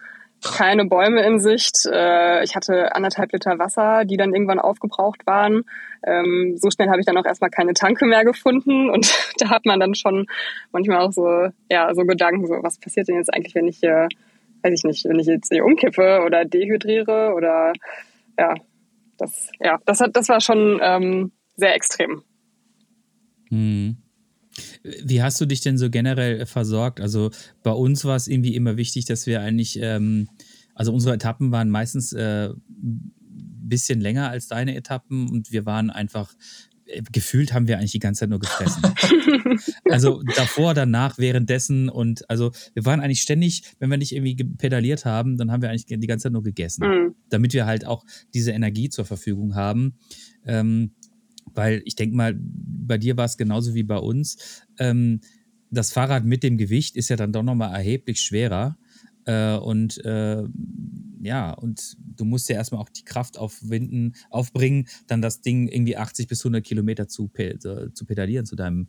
Keine Bäume in Sicht. Äh, ich hatte anderthalb Liter Wasser, die dann irgendwann aufgebraucht waren. Ähm, so schnell habe ich dann auch erstmal keine Tanke mehr gefunden und da hat man dann schon manchmal auch so, ja, so Gedanken, so was passiert denn jetzt eigentlich, wenn ich hier, weiß ich nicht, wenn ich jetzt hier umkippe oder dehydriere oder ja, das, ja, das hat, das war schon ähm, sehr extrem. Hm. Wie hast du dich denn so generell versorgt? Also bei uns war es irgendwie immer wichtig, dass wir eigentlich, ähm, also unsere Etappen waren meistens äh, bisschen länger als deine Etappen und wir waren einfach äh, gefühlt haben wir eigentlich die ganze Zeit nur gefressen. also davor, danach, währenddessen und also wir waren eigentlich ständig, wenn wir nicht irgendwie pedaliert haben, dann haben wir eigentlich die ganze Zeit nur gegessen, mhm. damit wir halt auch diese Energie zur Verfügung haben. Ähm, weil ich denke mal, bei dir war es genauso wie bei uns. Ähm, das Fahrrad mit dem Gewicht ist ja dann doch nochmal erheblich schwerer. Äh, und äh, ja, und du musst ja erstmal auch die Kraft aufwinden, aufbringen, dann das Ding irgendwie 80 bis 100 Kilometer zu, zu pedalieren zu deinem,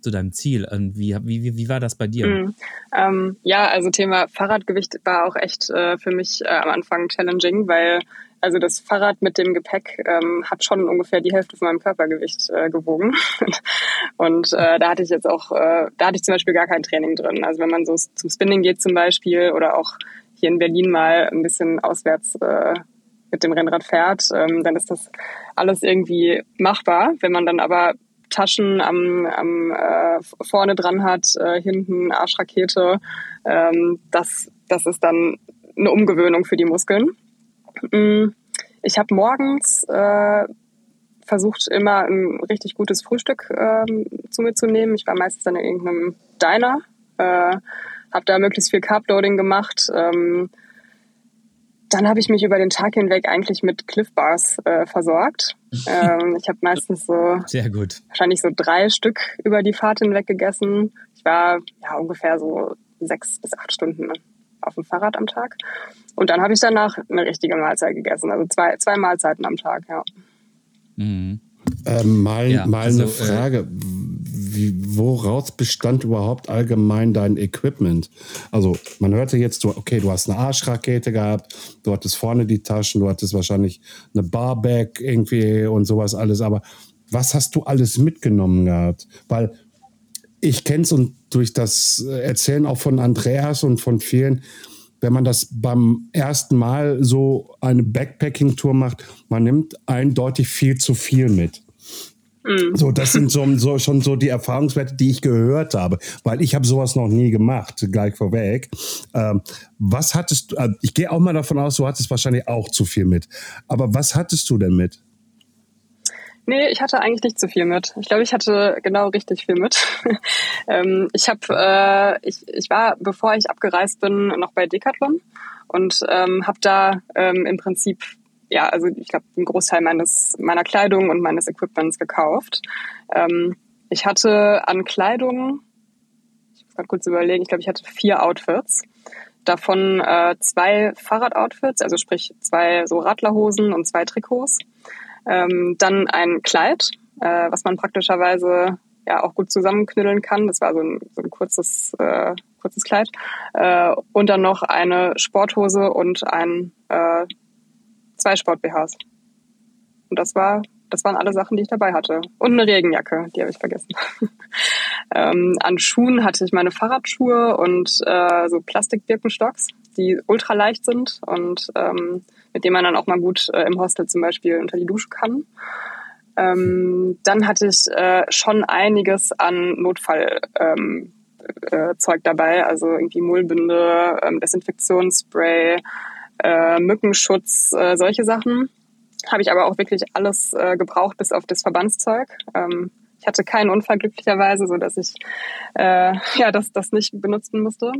zu deinem Ziel. Und wie, wie, wie war das bei dir? Mm, ähm, ja, also Thema Fahrradgewicht war auch echt äh, für mich äh, am Anfang challenging, weil also das Fahrrad mit dem Gepäck ähm, hat schon ungefähr die Hälfte von meinem Körpergewicht äh, gewogen. und äh, da hatte ich jetzt auch, äh, da hatte ich zum Beispiel gar kein Training drin. Also wenn man so zum Spinning geht zum Beispiel oder auch hier in Berlin mal ein bisschen auswärts äh, mit dem Rennrad fährt, ähm, dann ist das alles irgendwie machbar. Wenn man dann aber Taschen am, am äh, vorne dran hat, äh, hinten Arschrakete, ähm, das, das ist dann eine Umgewöhnung für die Muskeln. Mm, ich habe morgens äh, versucht, immer ein richtig gutes Frühstück ähm, zu mir zu nehmen. Ich war meistens dann in irgendeinem Diner, äh, habe da möglichst viel Carbloading gemacht. Ähm, dann habe ich mich über den Tag hinweg eigentlich mit Cliff Bars äh, versorgt. Ähm, ich habe meistens so sehr gut wahrscheinlich so drei Stück über die Fahrt hinweg gegessen. Ich war ja ungefähr so sechs bis acht Stunden auf dem Fahrrad am Tag. Und dann habe ich danach eine richtige Mahlzeit gegessen. Also zwei, zwei Mahlzeiten am Tag, ja. Mhm. Ähm, mal, ja, mal also, eine äh, Frage. Äh, Wie, woraus bestand überhaupt allgemein dein Equipment? Also, man hörte jetzt, du, okay, du hast eine Arschrakete gehabt, du hattest vorne die Taschen, du hattest wahrscheinlich eine Barback irgendwie und sowas alles, aber was hast du alles mitgenommen gehabt? Weil ich kenne es und durch das Erzählen auch von Andreas und von vielen, wenn man das beim ersten Mal so eine Backpacking-Tour macht, man nimmt eindeutig viel zu viel mit. Mhm. So, das sind so, so, schon so die Erfahrungswerte, die ich gehört habe, weil ich habe sowas noch nie gemacht, gleich vorweg. Ähm, was hattest du, äh, ich gehe auch mal davon aus, du hattest wahrscheinlich auch zu viel mit. Aber was hattest du denn mit? Nee, ich hatte eigentlich nicht zu viel mit. Ich glaube, ich hatte genau richtig viel mit. ähm, ich habe, äh, ich, ich war, bevor ich abgereist bin, noch bei Decathlon und ähm, habe da ähm, im Prinzip, ja, also ich glaube, einen Großteil meines meiner Kleidung und meines Equipments gekauft. Ähm, ich hatte an Kleidung, ich muss gerade kurz überlegen, ich glaube, ich hatte vier Outfits davon äh, zwei Fahrradoutfits, also sprich zwei so Radlerhosen und zwei Trikots. Ähm, dann ein Kleid, äh, was man praktischerweise ja auch gut zusammenknüdeln kann. Das war so ein, so ein kurzes, äh, kurzes Kleid. Äh, und dann noch eine Sporthose und ein äh, zwei Sport-BHs. Und das war, das waren alle Sachen, die ich dabei hatte. Und eine Regenjacke, die habe ich vergessen. ähm, an Schuhen hatte ich meine Fahrradschuhe und äh, so Plastik-Birkenstocks, die ultra leicht sind und ähm, mit dem man dann auch mal gut äh, im Hostel zum Beispiel unter die Dusche kann. Ähm, dann hatte ich äh, schon einiges an Notfallzeug ähm, äh, dabei, also irgendwie Mullbinde, ähm, Desinfektionsspray, äh, Mückenschutz, äh, solche Sachen. Habe ich aber auch wirklich alles äh, gebraucht, bis auf das Verbandszeug. Ähm, ich hatte keinen Unfall glücklicherweise, so dass ich äh, ja das, das nicht benutzen musste.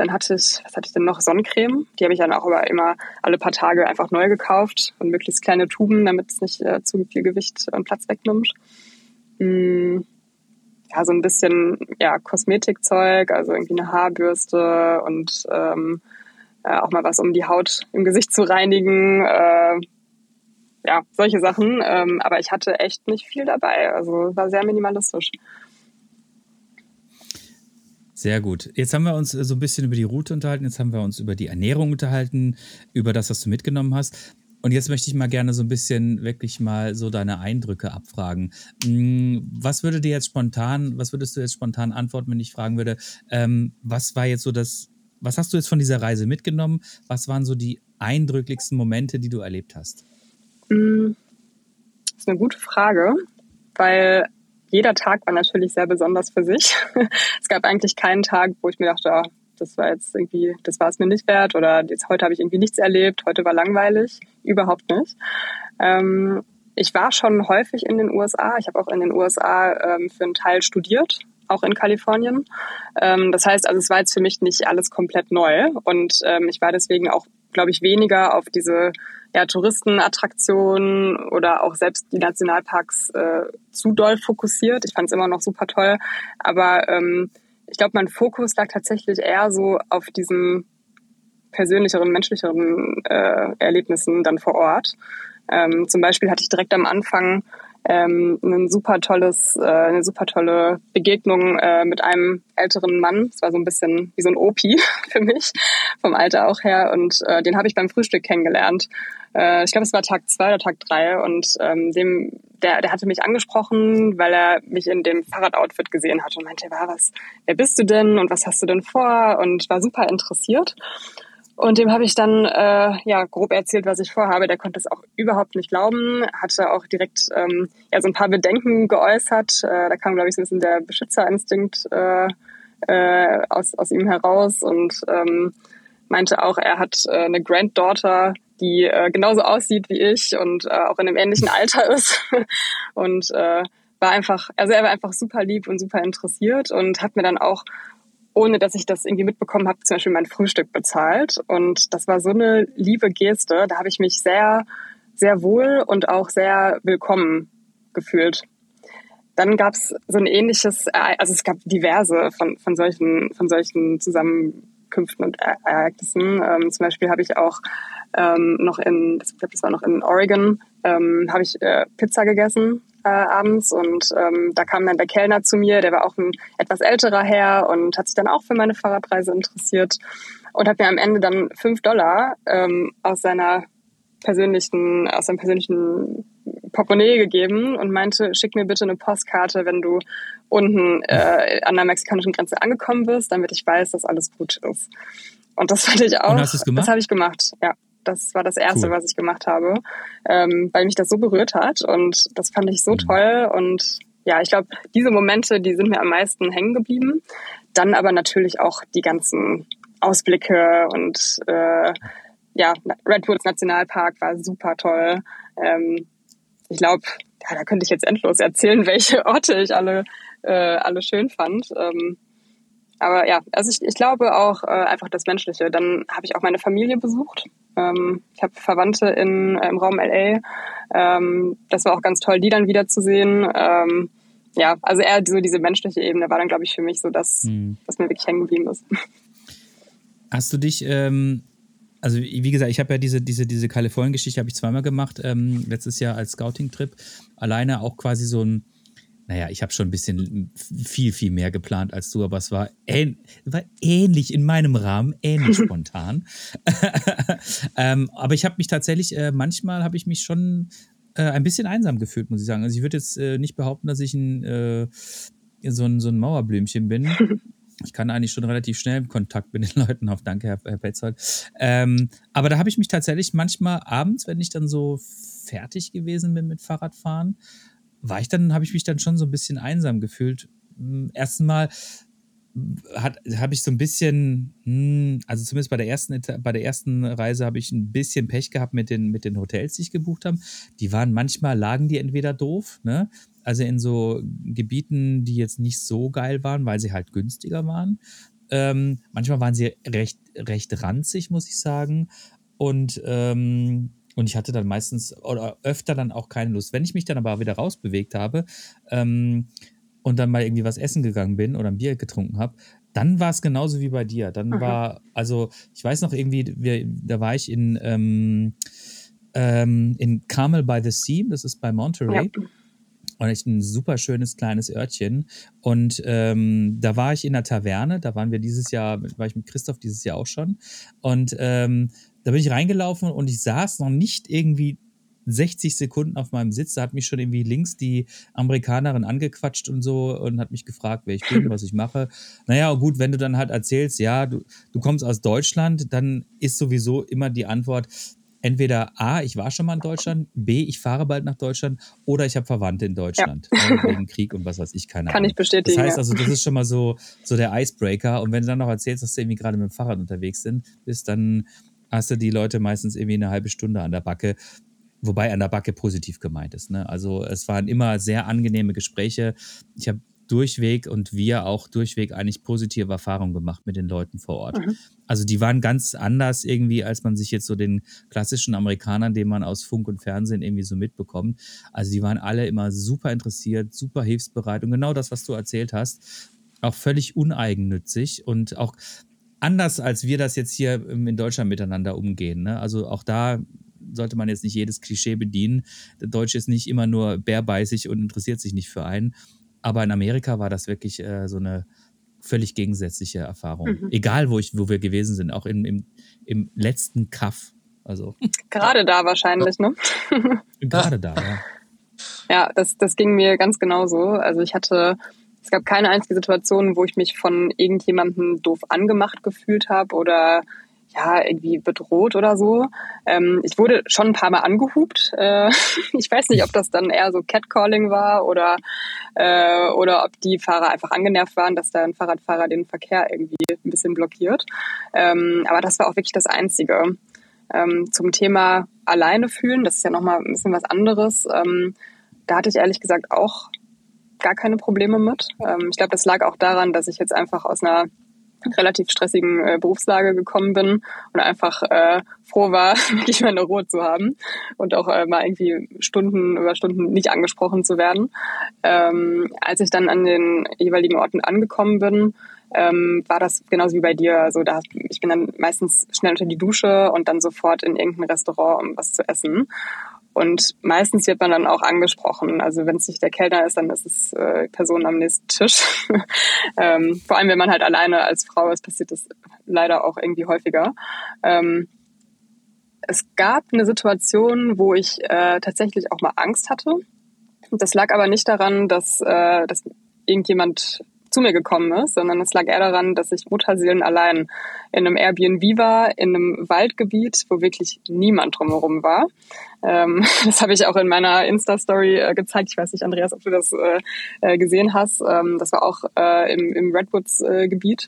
Dann hatte ich, was hatte ich denn noch? Sonnencreme. Die habe ich dann auch aber immer alle paar Tage einfach neu gekauft und möglichst kleine Tuben, damit es nicht äh, zu viel Gewicht und Platz wegnimmt. Mm, ja, so ein bisschen ja, Kosmetikzeug, also irgendwie eine Haarbürste und ähm, äh, auch mal was, um die Haut im Gesicht zu reinigen. Äh, ja, solche Sachen. Ähm, aber ich hatte echt nicht viel dabei. Also war sehr minimalistisch. Sehr gut. Jetzt haben wir uns so ein bisschen über die Route unterhalten, jetzt haben wir uns über die Ernährung unterhalten, über das, was du mitgenommen hast. Und jetzt möchte ich mal gerne so ein bisschen wirklich mal so deine Eindrücke abfragen. Hm, was würde dir jetzt spontan, was würdest du jetzt spontan antworten, wenn ich fragen würde, ähm, was war jetzt so das, was hast du jetzt von dieser Reise mitgenommen? Was waren so die eindrücklichsten Momente, die du erlebt hast? Hm, das ist eine gute Frage, weil jeder Tag war natürlich sehr besonders für sich. es gab eigentlich keinen Tag, wo ich mir dachte, oh, das war jetzt irgendwie, das war es mir nicht wert oder jetzt heute habe ich irgendwie nichts erlebt, heute war langweilig. Überhaupt nicht. Ähm, ich war schon häufig in den USA. Ich habe auch in den USA ähm, für einen Teil studiert, auch in Kalifornien. Ähm, das heißt, also es war jetzt für mich nicht alles komplett neu und ähm, ich war deswegen auch, glaube ich, weniger auf diese ja, Touristenattraktionen oder auch selbst die Nationalparks äh, zu doll fokussiert. Ich fand es immer noch super toll, aber ähm, ich glaube, mein Fokus lag tatsächlich eher so auf diesen persönlicheren, menschlicheren äh, Erlebnissen dann vor Ort. Ähm, zum Beispiel hatte ich direkt am Anfang ähm, ein super tolles, äh, eine super tolle Begegnung äh, mit einem älteren Mann. Es war so ein bisschen wie so ein Opi für mich, vom Alter auch her. Und äh, den habe ich beim Frühstück kennengelernt. Äh, ich glaube, es war Tag zwei oder Tag drei. Und ähm, dem, der, der hatte mich angesprochen, weil er mich in dem Fahrradoutfit gesehen hat und meinte, war was, wer bist du denn und was hast du denn vor? Und war super interessiert. Und dem habe ich dann äh, ja grob erzählt, was ich vorhabe. Der konnte es auch überhaupt nicht glauben, hatte auch direkt ähm, ja so ein paar Bedenken geäußert. Äh, da kam, glaube ich, so ein bisschen der Beschützerinstinkt äh, äh, aus, aus ihm heraus und ähm, meinte auch, er hat äh, eine Granddaughter, die äh, genauso aussieht wie ich und äh, auch in einem ähnlichen Alter ist. und äh, war einfach, also er war einfach super lieb und super interessiert und hat mir dann auch ohne dass ich das irgendwie mitbekommen habe, zum Beispiel mein Frühstück bezahlt. Und das war so eine liebe Geste. Da habe ich mich sehr, sehr wohl und auch sehr willkommen gefühlt. Dann gab es so ein ähnliches, also es gab diverse von, von solchen, von solchen Zusammenkünften und Ereignissen. Ähm, zum Beispiel habe ich auch ähm, noch in, ich glaube, das war noch in Oregon, ähm, habe ich äh, Pizza gegessen äh, abends und ähm, da kam dann der Kellner zu mir, der war auch ein etwas älterer Herr und hat sich dann auch für meine Fahrradreise interessiert und hat mir am Ende dann fünf Dollar ähm, aus seiner persönlichen, aus seinem persönlichen Portemonnaie gegeben und meinte, schick mir bitte eine Postkarte, wenn du unten äh, an der mexikanischen Grenze angekommen bist, damit ich weiß, dass alles gut ist. Und das fand ich auch. Und hast du's gemacht? Das habe ich gemacht, ja. Das war das Erste, Cool. was ich gemacht habe, ähm, weil mich das so berührt hat und das fand ich so Mhm. toll und ja, ich glaube, diese Momente, die sind mir am meisten hängen geblieben. Dann aber natürlich auch die ganzen Ausblicke und äh, ja, Redwoods Nationalpark war super toll. Ähm, ich glaube, ja, da könnte ich jetzt endlos erzählen, welche Orte ich alle, äh, alle schön fand. Ähm, aber ja, also ich, ich glaube auch äh, einfach das Menschliche. Dann habe ich auch meine Familie besucht. Ähm, ich habe Verwandte in, äh, im Raum LA. Ähm, das war auch ganz toll, die dann wiederzusehen. Ähm, ja, also eher so diese menschliche Ebene war dann, glaube ich, für mich so das, Hm. was mir wirklich hängen geblieben ist. Hast du dich, ähm, also wie gesagt, ich habe ja diese, diese, diese Kalifornien-Geschichte habe ich zweimal gemacht, ähm, letztes Jahr als Scouting-Trip. Alleine auch quasi so ein, naja, ich habe schon ein bisschen viel, viel mehr geplant als du, aber es war, ähn, war ähnlich in meinem Rahmen, ähnlich spontan. ähm, aber ich habe mich tatsächlich, äh, manchmal habe ich mich schon äh, ein bisschen einsam gefühlt, muss ich sagen. Also ich würde jetzt äh, nicht behaupten, dass ich ein, äh, so, ein, so ein Mauerblümchen bin. Ich kann eigentlich schon relativ schnell im Kontakt mit den Leuten auf. Danke, Herr, Herr Petzold. Ähm, aber da habe ich mich tatsächlich manchmal abends, wenn ich dann so fertig gewesen bin mit Fahrradfahren, war ich dann, habe ich mich dann schon so ein bisschen einsam gefühlt. Hm, Erstens mal, habe ich so ein bisschen, hm, also zumindest bei der ersten, bei der ersten Reise habe ich ein bisschen Pech gehabt mit den, mit den Hotels, die ich gebucht habe. Die waren manchmal, lagen die entweder doof, ne? Also in so Gebieten, die jetzt nicht so geil waren, weil sie halt günstiger waren. Ähm, manchmal waren sie recht, recht ranzig, muss ich sagen. Und, ähm, und ich hatte dann meistens oder öfter dann auch keine Lust. Wenn ich mich dann aber wieder rausbewegt habe, ähm, und dann mal irgendwie was essen gegangen bin oder ein Bier getrunken habe, dann war es genauso wie bei dir. Dann Aha. war, also ich weiß noch irgendwie, wir, da war ich in, ähm, ähm, in Carmel by the Sea, das ist bei Monterey. Ja. Und echt ein super schönes kleines Örtchen. Und ähm, da war ich in der Taverne, da waren wir dieses Jahr, war ich mit Christoph dieses Jahr auch schon. Und ähm, da bin ich reingelaufen und ich saß noch nicht irgendwie 60 Sekunden auf meinem Sitz. Da hat mich schon irgendwie links die Amerikanerin angequatscht und so und hat mich gefragt, wer ich bin, was ich mache. Naja, gut, wenn du dann halt erzählst, ja, du, du kommst aus Deutschland, dann ist sowieso immer die Antwort, entweder A, ich war schon mal in Deutschland, B, ich fahre bald nach Deutschland oder ich habe Verwandte in Deutschland. Ja. Ne, wegen Krieg und was weiß ich, keine Kann Ahnung. ich bestätigen. Das heißt also, das ist schon mal so, so der Icebreaker. Und wenn du dann noch erzählst, dass du irgendwie gerade mit dem Fahrrad unterwegs bist, dann hast du die Leute meistens irgendwie eine halbe Stunde an der Backe. Wobei an der Backe positiv gemeint ist. Ne? Also es waren immer sehr angenehme Gespräche. Ich habe durchweg und wir auch durchweg eigentlich positive Erfahrungen gemacht mit den Leuten vor Ort. Mhm. Also die waren ganz anders irgendwie, als man sich jetzt so den klassischen Amerikanern, den man aus Funk und Fernsehen irgendwie so mitbekommt. Also die waren alle immer super interessiert, super hilfsbereit und genau das, was du erzählt hast, auch völlig uneigennützig und auch anders, als wir das jetzt hier in Deutschland miteinander umgehen. Ne? Also auch da sollte man jetzt nicht jedes Klischee bedienen. Der Deutsche ist nicht immer nur bärbeißig und interessiert sich nicht für einen. Aber in Amerika war das wirklich äh, so eine völlig gegensätzliche Erfahrung. Mhm. Egal, wo, ich, wo wir gewesen sind, auch in, im, im letzten Kaff. Also. Gerade da wahrscheinlich, ne? Gerade da, ja. Ja, das, das ging mir ganz genauso. Also ich hatte, es gab keine einzige Situation, wo ich mich von irgendjemandem doof angemacht gefühlt habe oder ja, irgendwie bedroht oder so. Ähm, ich wurde schon ein paar Mal angehupt. Äh, ich weiß nicht, ob das dann eher so Catcalling war oder, äh, oder ob die Fahrer einfach angenervt waren, dass da ein Fahrradfahrer den Verkehr irgendwie ein bisschen blockiert. Ähm, aber das war auch wirklich das Einzige. Ähm, zum Thema alleine fühlen, das ist ja nochmal ein bisschen was anderes. Ähm, da hatte ich ehrlich gesagt auch gar keine Probleme mit. Ähm, ich glaube, das lag auch daran, dass ich jetzt einfach aus einer relativ stressigen äh, Berufslage gekommen bin und einfach äh, froh war, wirklich meine Ruhe zu haben und auch äh, mal irgendwie Stunden über Stunden nicht angesprochen zu werden. Ähm, als ich dann an den jeweiligen Orten angekommen bin, ähm, war das genauso wie bei dir. Also da, ich bin dann meistens schnell unter die Dusche und dann sofort in irgendein Restaurant, um was zu essen. Und meistens wird man dann auch angesprochen. Also wenn es nicht der Kellner ist, dann ist es äh, Person am nächsten Tisch. ähm, vor allem, wenn man halt alleine als Frau ist, passiert das leider auch irgendwie häufiger. Ähm, es gab eine Situation, wo ich äh, tatsächlich auch mal Angst hatte. Das lag aber nicht daran, dass, äh, dass irgendjemand zu mir gekommen ist, sondern es lag eher daran, dass ich Mutterseelen allein in einem Airbnb war, in einem Waldgebiet, wo wirklich niemand drumherum war. Ähm, das habe ich auch in meiner Insta-Story äh, gezeigt. Ich weiß nicht, Andreas, ob du das äh, äh gesehen hast. Ähm, das war auch äh, im, im Redwoods-Gebiet.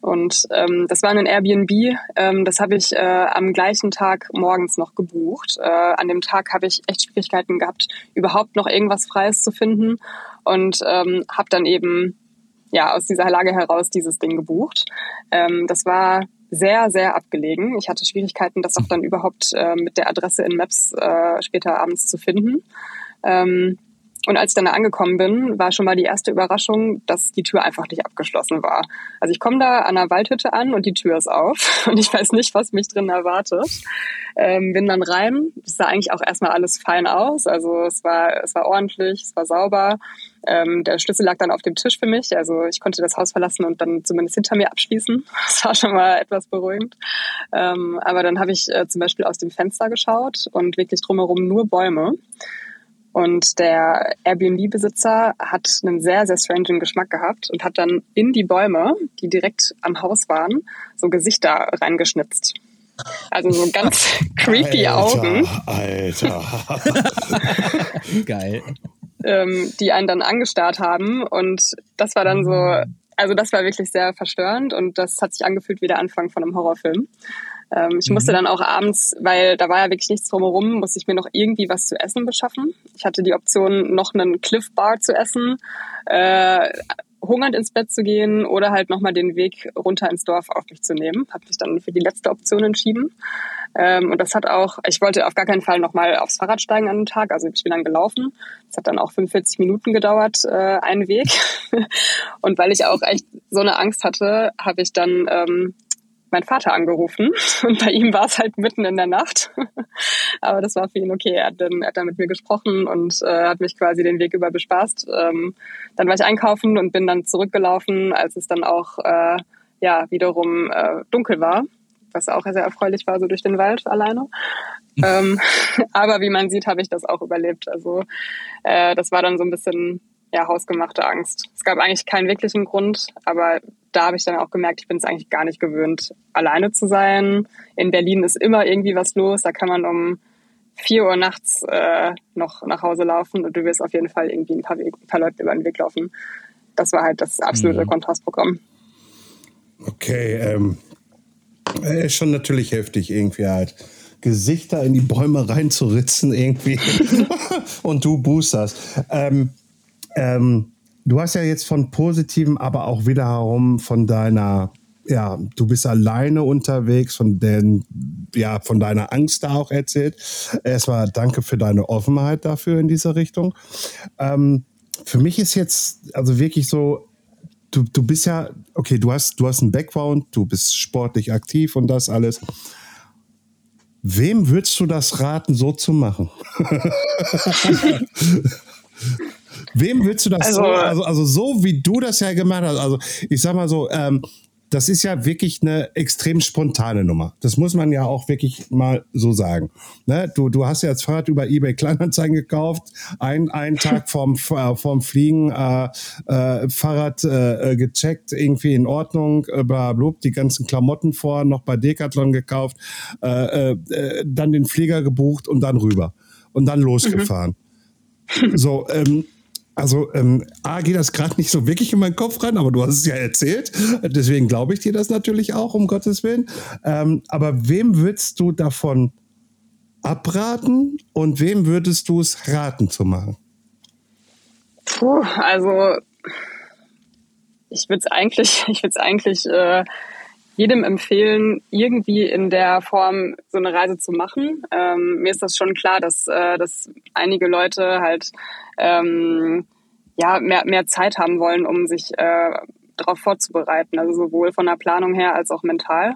Und ähm, das war ein Airbnb. Ähm, das habe ich äh, am gleichen Tag morgens noch gebucht. Äh, an dem Tag habe ich echt Schwierigkeiten gehabt, überhaupt noch irgendwas Freies zu finden. Und ähm, habe dann eben ja aus dieser Lage heraus dieses Ding gebucht. Ähm, das war sehr, sehr abgelegen. Ich hatte Schwierigkeiten, das auch dann überhaupt äh, mit der Adresse in Maps äh, später abends zu finden. Ähm, und als ich dann da angekommen bin, war schon mal die erste Überraschung, dass die Tür einfach nicht abgeschlossen war. Also ich komme da an einer Waldhütte an und die Tür ist auf und ich weiß nicht, was mich drin erwartet. Ähm, bin dann rein. Es sah eigentlich auch erstmal alles fein aus. Also es war, es war ordentlich, es war sauber. Ähm, der Schlüssel lag dann auf dem Tisch für mich. Also ich konnte das Haus verlassen und dann zumindest hinter mir abschließen. Das war schon mal etwas beruhigend. Ähm, aber dann habe ich äh, zum Beispiel aus dem Fenster geschaut und wirklich drumherum nur Bäume. Und der Airbnb-Besitzer hat einen sehr, sehr strangen Geschmack gehabt und hat dann in die Bäume, die direkt am Haus waren, so Gesichter reingeschnitzt. Also so ganz creepy Alter, Augen. Alter. Geil. Ähm, die einen dann angestarrt haben. Und das war dann so, also das war wirklich sehr verstörend und das hat sich angefühlt wie der Anfang von einem Horrorfilm. Ähm, ich mhm. musste dann auch abends, weil da war ja wirklich nichts drumherum, musste ich mir noch irgendwie was zu essen beschaffen. Ich hatte die Option, noch einen Cliff Bar zu essen, äh, hungernd ins Bett zu gehen oder halt nochmal den Weg runter ins Dorf auf mich zu nehmen. Habe mich dann für die letzte Option entschieden. Ähm, und das hat auch, ich wollte auf gar keinen Fall nochmal aufs Fahrrad steigen an den Tag. Also ich bin dann gelaufen. Das hat dann auch 45 Minuten gedauert, äh, einen Weg. und weil ich auch echt so eine Angst hatte, habe ich dann ähm, meinen Vater angerufen und bei ihm war es halt mitten in der Nacht. Aber das war für ihn okay. Er hat dann, er hat dann mit mir gesprochen und äh, hat mich quasi den Weg über bespaßt. Ähm, dann war ich einkaufen und bin dann zurückgelaufen, als es dann auch äh, ja wiederum äh, dunkel war, was auch sehr erfreulich war, so durch den Wald alleine. ähm, aber wie man sieht, habe ich das auch überlebt. Also äh, das war dann so ein bisschen ja, hausgemachte Angst. Es gab eigentlich keinen wirklichen Grund, aber da habe ich dann auch gemerkt, ich bin es eigentlich gar nicht gewöhnt, alleine zu sein. In Berlin ist immer irgendwie was los. Da kann man um vier Uhr nachts äh, noch nach Hause laufen und du wirst auf jeden Fall irgendwie ein paar, Weg, ein paar Leute über den Weg laufen. Das war halt das absolute mhm. Kontrastprogramm. Okay, ähm, ist schon natürlich heftig irgendwie halt. Gesichter in die Bäume reinzuritzen irgendwie und du boosterst. Ähm, ähm, du hast ja jetzt von positiven, aber auch wiederum von deiner, ja, du bist alleine unterwegs, von den, ja, von deiner Angst da auch erzählt. Erstmal danke für deine Offenheit dafür in dieser Richtung. Ähm, für mich ist jetzt also wirklich so, du, du bist ja, okay, du hast, du hast einen Background, du bist sportlich aktiv und das alles. Wem würdest du das raten, so zu machen? Wem willst du das also, so? Also, also so wie du das ja gemacht hast. Also ich sag mal so, ähm, das ist ja wirklich eine extrem spontane Nummer. Das muss man ja auch wirklich mal so sagen. Ne? Du, du hast ja das Fahrrad über eBay Kleinanzeigen gekauft, ein, einen Tag vorm, äh, vorm Fliegen äh, äh, Fahrrad äh, gecheckt, irgendwie in Ordnung, äh, bla, die ganzen Klamotten vor, noch bei Decathlon gekauft, äh, äh, dann den Flieger gebucht und dann rüber und dann losgefahren. Mhm. So, ähm, also ähm, A geht das gerade nicht so wirklich in meinen Kopf rein, aber du hast es ja erzählt. Deswegen glaube ich dir das natürlich auch, um Gottes Willen. Ähm, aber wem würdest du davon abraten und wem würdest du es raten zu machen? Puh, also ich würde es eigentlich, ich würde eigentlich äh, jedem empfehlen, irgendwie in der Form so eine Reise zu machen. Ähm, mir ist das schon klar, dass, äh, dass einige Leute halt ähm, ja mehr, mehr Zeit haben wollen, um sich äh, darauf vorzubereiten. Also sowohl von der Planung her als auch mental.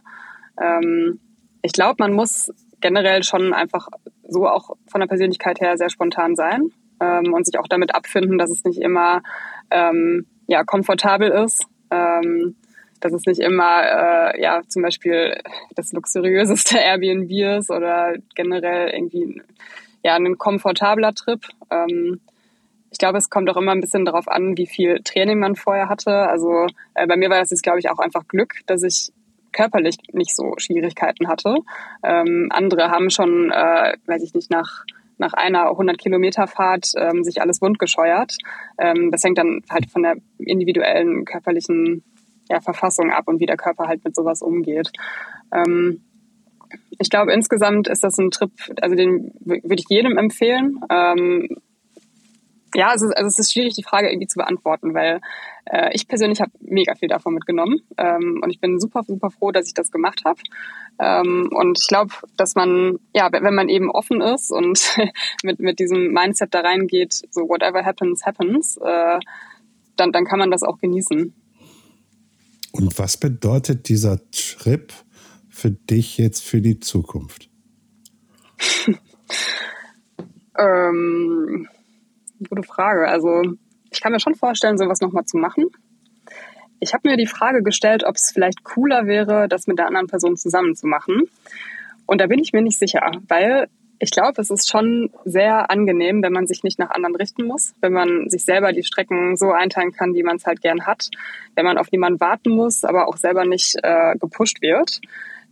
Ähm, ich glaube, man muss generell schon einfach so auch von der Persönlichkeit her sehr spontan sein ähm, und sich auch damit abfinden, dass es nicht immer ähm, ja komfortabel ist. Ähm, dass es nicht immer äh, ja zum Beispiel das luxuriöseste Airbnb ist oder generell irgendwie ja ein komfortabler Trip. Ähm, ich glaube, es kommt auch immer ein bisschen darauf an, wie viel Training man vorher hatte. Also äh, bei mir war das jetzt, glaube ich, auch einfach Glück, dass ich körperlich nicht so Schwierigkeiten hatte. Ähm, andere haben schon, äh, weiß ich nicht, nach nach einer 100 Kilometer Fahrt ähm, sich alles wundgescheuert. Ähm, das hängt dann halt von der individuellen körperlichen ja, Verfassung ab und wie der Körper halt mit sowas umgeht. Ähm, ich glaube, insgesamt ist das ein Trip, also den würde ich jedem empfehlen. Ähm, ja, also, also es ist schwierig, die Frage irgendwie zu beantworten, weil äh, ich persönlich habe mega viel davon mitgenommen ähm, und ich bin super, super froh, dass ich das gemacht habe. Ähm, und ich glaube, dass man, ja, wenn man eben offen ist und mit, mit diesem Mindset da reingeht, so whatever happens, happens, äh, dann, dann kann man das auch genießen. Und was bedeutet dieser Trip für dich jetzt für die Zukunft? ähm, gute Frage. Also ich kann mir schon vorstellen, sowas nochmal zu machen. Ich habe mir die Frage gestellt, ob es vielleicht cooler wäre, das mit der anderen Person zusammen zu machen. Und da bin ich mir nicht sicher, weil ich glaube, es ist schon sehr angenehm, wenn man sich nicht nach anderen richten muss, wenn man sich selber die Strecken so einteilen kann, wie man es halt gern hat, wenn man auf niemanden warten muss, aber auch selber nicht äh, gepusht wird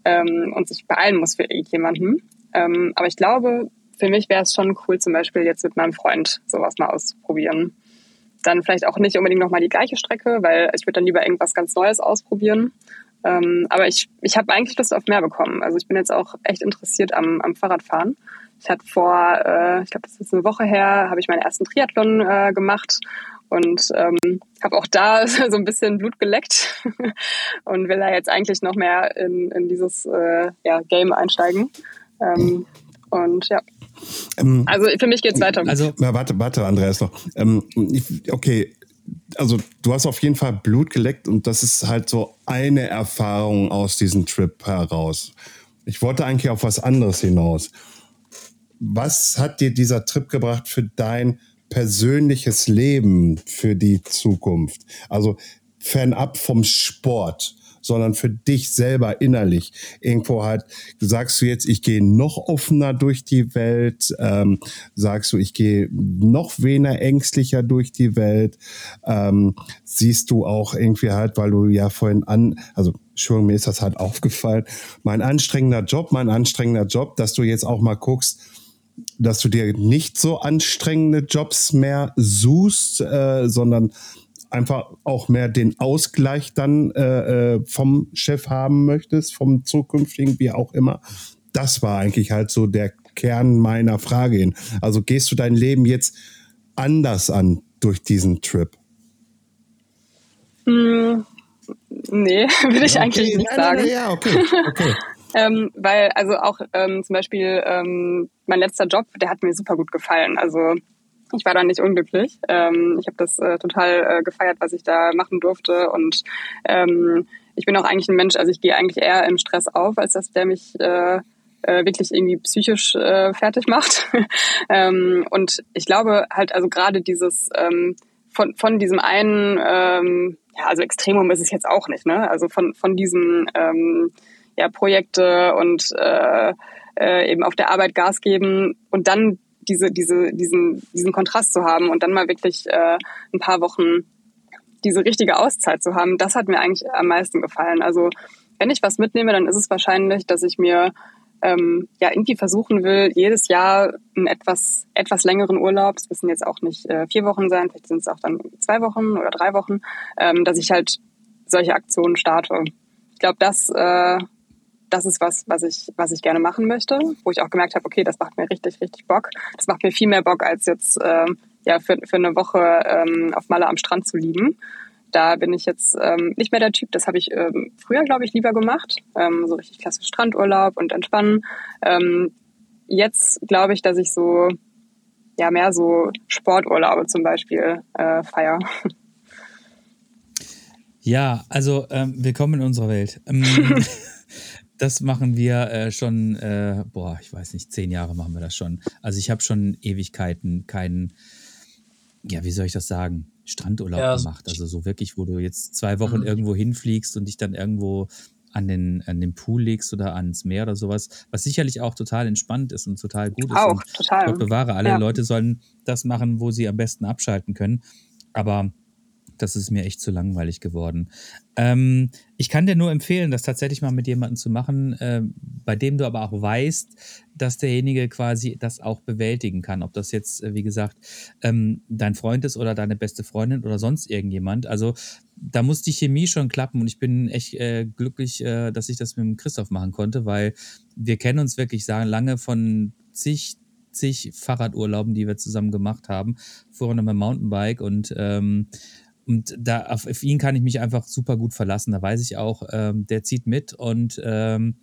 ähm, und sich beeilen muss für irgendjemanden. Ähm, aber ich glaube, für mich wäre es schon cool, zum Beispiel jetzt mit meinem Freund sowas mal auszuprobieren. dann vielleicht auch nicht unbedingt nochmal die gleiche Strecke, weil ich würde dann lieber irgendwas ganz Neues ausprobieren. Ähm, aber ich, ich habe eigentlich Lust auf mehr bekommen. Also ich bin jetzt auch echt interessiert am, am Fahrradfahren. Ich hatte vor, äh, ich glaube, das ist jetzt eine Woche her, habe ich meinen ersten Triathlon äh, gemacht und ähm, habe auch da so ein bisschen Blut geleckt und will da jetzt eigentlich noch mehr in, in dieses äh, ja, Game einsteigen. Ähm, und ja. Ähm, also für mich geht es weiter. Also na, warte, warte, Andreas noch. Ähm, ich, okay, also du hast auf jeden Fall Blut geleckt und das ist halt so eine Erfahrung aus diesem Trip heraus. Ich wollte eigentlich auf was anderes hinaus. Was hat dir dieser Trip gebracht für dein persönliches Leben, für die Zukunft? Also fernab vom Sport sondern für dich selber innerlich. Irgendwo halt, sagst du jetzt, ich gehe noch offener durch die Welt, ähm, sagst du, ich gehe noch weniger ängstlicher durch die Welt, ähm, siehst du auch irgendwie halt, weil du ja vorhin an, also Entschuldigung, mir ist das halt aufgefallen, mein anstrengender Job, mein anstrengender Job, dass du jetzt auch mal guckst, dass du dir nicht so anstrengende Jobs mehr suchst, äh, sondern einfach auch mehr den Ausgleich dann äh, äh, vom Chef haben möchtest, vom zukünftigen, wie auch immer. Das war eigentlich halt so der Kern meiner Frage hin. Also gehst du dein Leben jetzt anders an durch diesen Trip? Mm, nee, würde ich ja, okay. eigentlich nicht nein, sagen. Nein, ja, okay, okay. ähm, weil, also auch ähm, zum Beispiel ähm, mein letzter Job, der hat mir super gut gefallen. Also ich war da nicht unglücklich. Ähm, ich habe das äh, total äh, gefeiert, was ich da machen durfte. Und ähm, ich bin auch eigentlich ein Mensch, also ich gehe eigentlich eher im Stress auf, als dass der mich äh, äh, wirklich irgendwie psychisch äh, fertig macht. ähm, und ich glaube halt, also gerade dieses ähm, von, von diesem einen, ähm, ja, also Extremum ist es jetzt auch nicht, ne? Also von, von diesen ähm, ja, Projekte und äh, äh, eben auf der Arbeit Gas geben und dann diese, diese, diesen, diesen Kontrast zu haben und dann mal wirklich äh, ein paar Wochen diese richtige Auszeit zu haben, das hat mir eigentlich am meisten gefallen. Also wenn ich was mitnehme, dann ist es wahrscheinlich, dass ich mir ähm, ja irgendwie versuchen will, jedes Jahr einen etwas, etwas längeren Urlaub, es müssen jetzt auch nicht äh, vier Wochen sein, vielleicht sind es auch dann zwei Wochen oder drei Wochen, ähm, dass ich halt solche Aktionen starte. Ich glaube, das äh, das ist was, was ich, was ich gerne machen möchte, wo ich auch gemerkt habe, okay, das macht mir richtig, richtig Bock. Das macht mir viel mehr Bock, als jetzt ähm, ja, für, für eine Woche ähm, auf Malle am Strand zu liegen. Da bin ich jetzt ähm, nicht mehr der Typ. Das habe ich ähm, früher, glaube ich, lieber gemacht. Ähm, so richtig klassisch Strandurlaub und entspannen. Ähm, jetzt glaube ich, dass ich so ja mehr so Sporturlaube zum Beispiel äh, feier. Ja, also ähm, willkommen in unserer Welt. Ähm, das machen wir äh, schon, äh, boah, ich weiß nicht, zehn Jahre machen wir das schon. Also ich habe schon Ewigkeiten keinen, ja, wie soll ich das sagen, Strandurlaub ja, gemacht. Also so wirklich, wo du jetzt zwei Wochen mhm. irgendwo hinfliegst und dich dann irgendwo an den, an den Pool legst oder ans Meer oder sowas, was sicherlich auch total entspannt ist und total gut ist. Auch, total. Gott bewahre, alle ja. Leute sollen das machen, wo sie am besten abschalten können. Aber das ist mir echt zu langweilig geworden. Ähm, ich kann dir nur empfehlen, das tatsächlich mal mit jemandem zu machen, äh, bei dem du aber auch weißt, dass derjenige quasi das auch bewältigen kann. Ob das jetzt, äh, wie gesagt, ähm, dein Freund ist oder deine beste Freundin oder sonst irgendjemand. Also da muss die Chemie schon klappen und ich bin echt äh, glücklich, äh, dass ich das mit dem Christoph machen konnte, weil wir kennen uns wirklich sagen, lange von zig zig Fahrradurlauben, die wir zusammen gemacht haben, vorher noch mit Mountainbike und ähm, und da auf, auf, ihn kann ich mich einfach super gut verlassen. Da weiß ich auch, ähm, der zieht mit und ähm,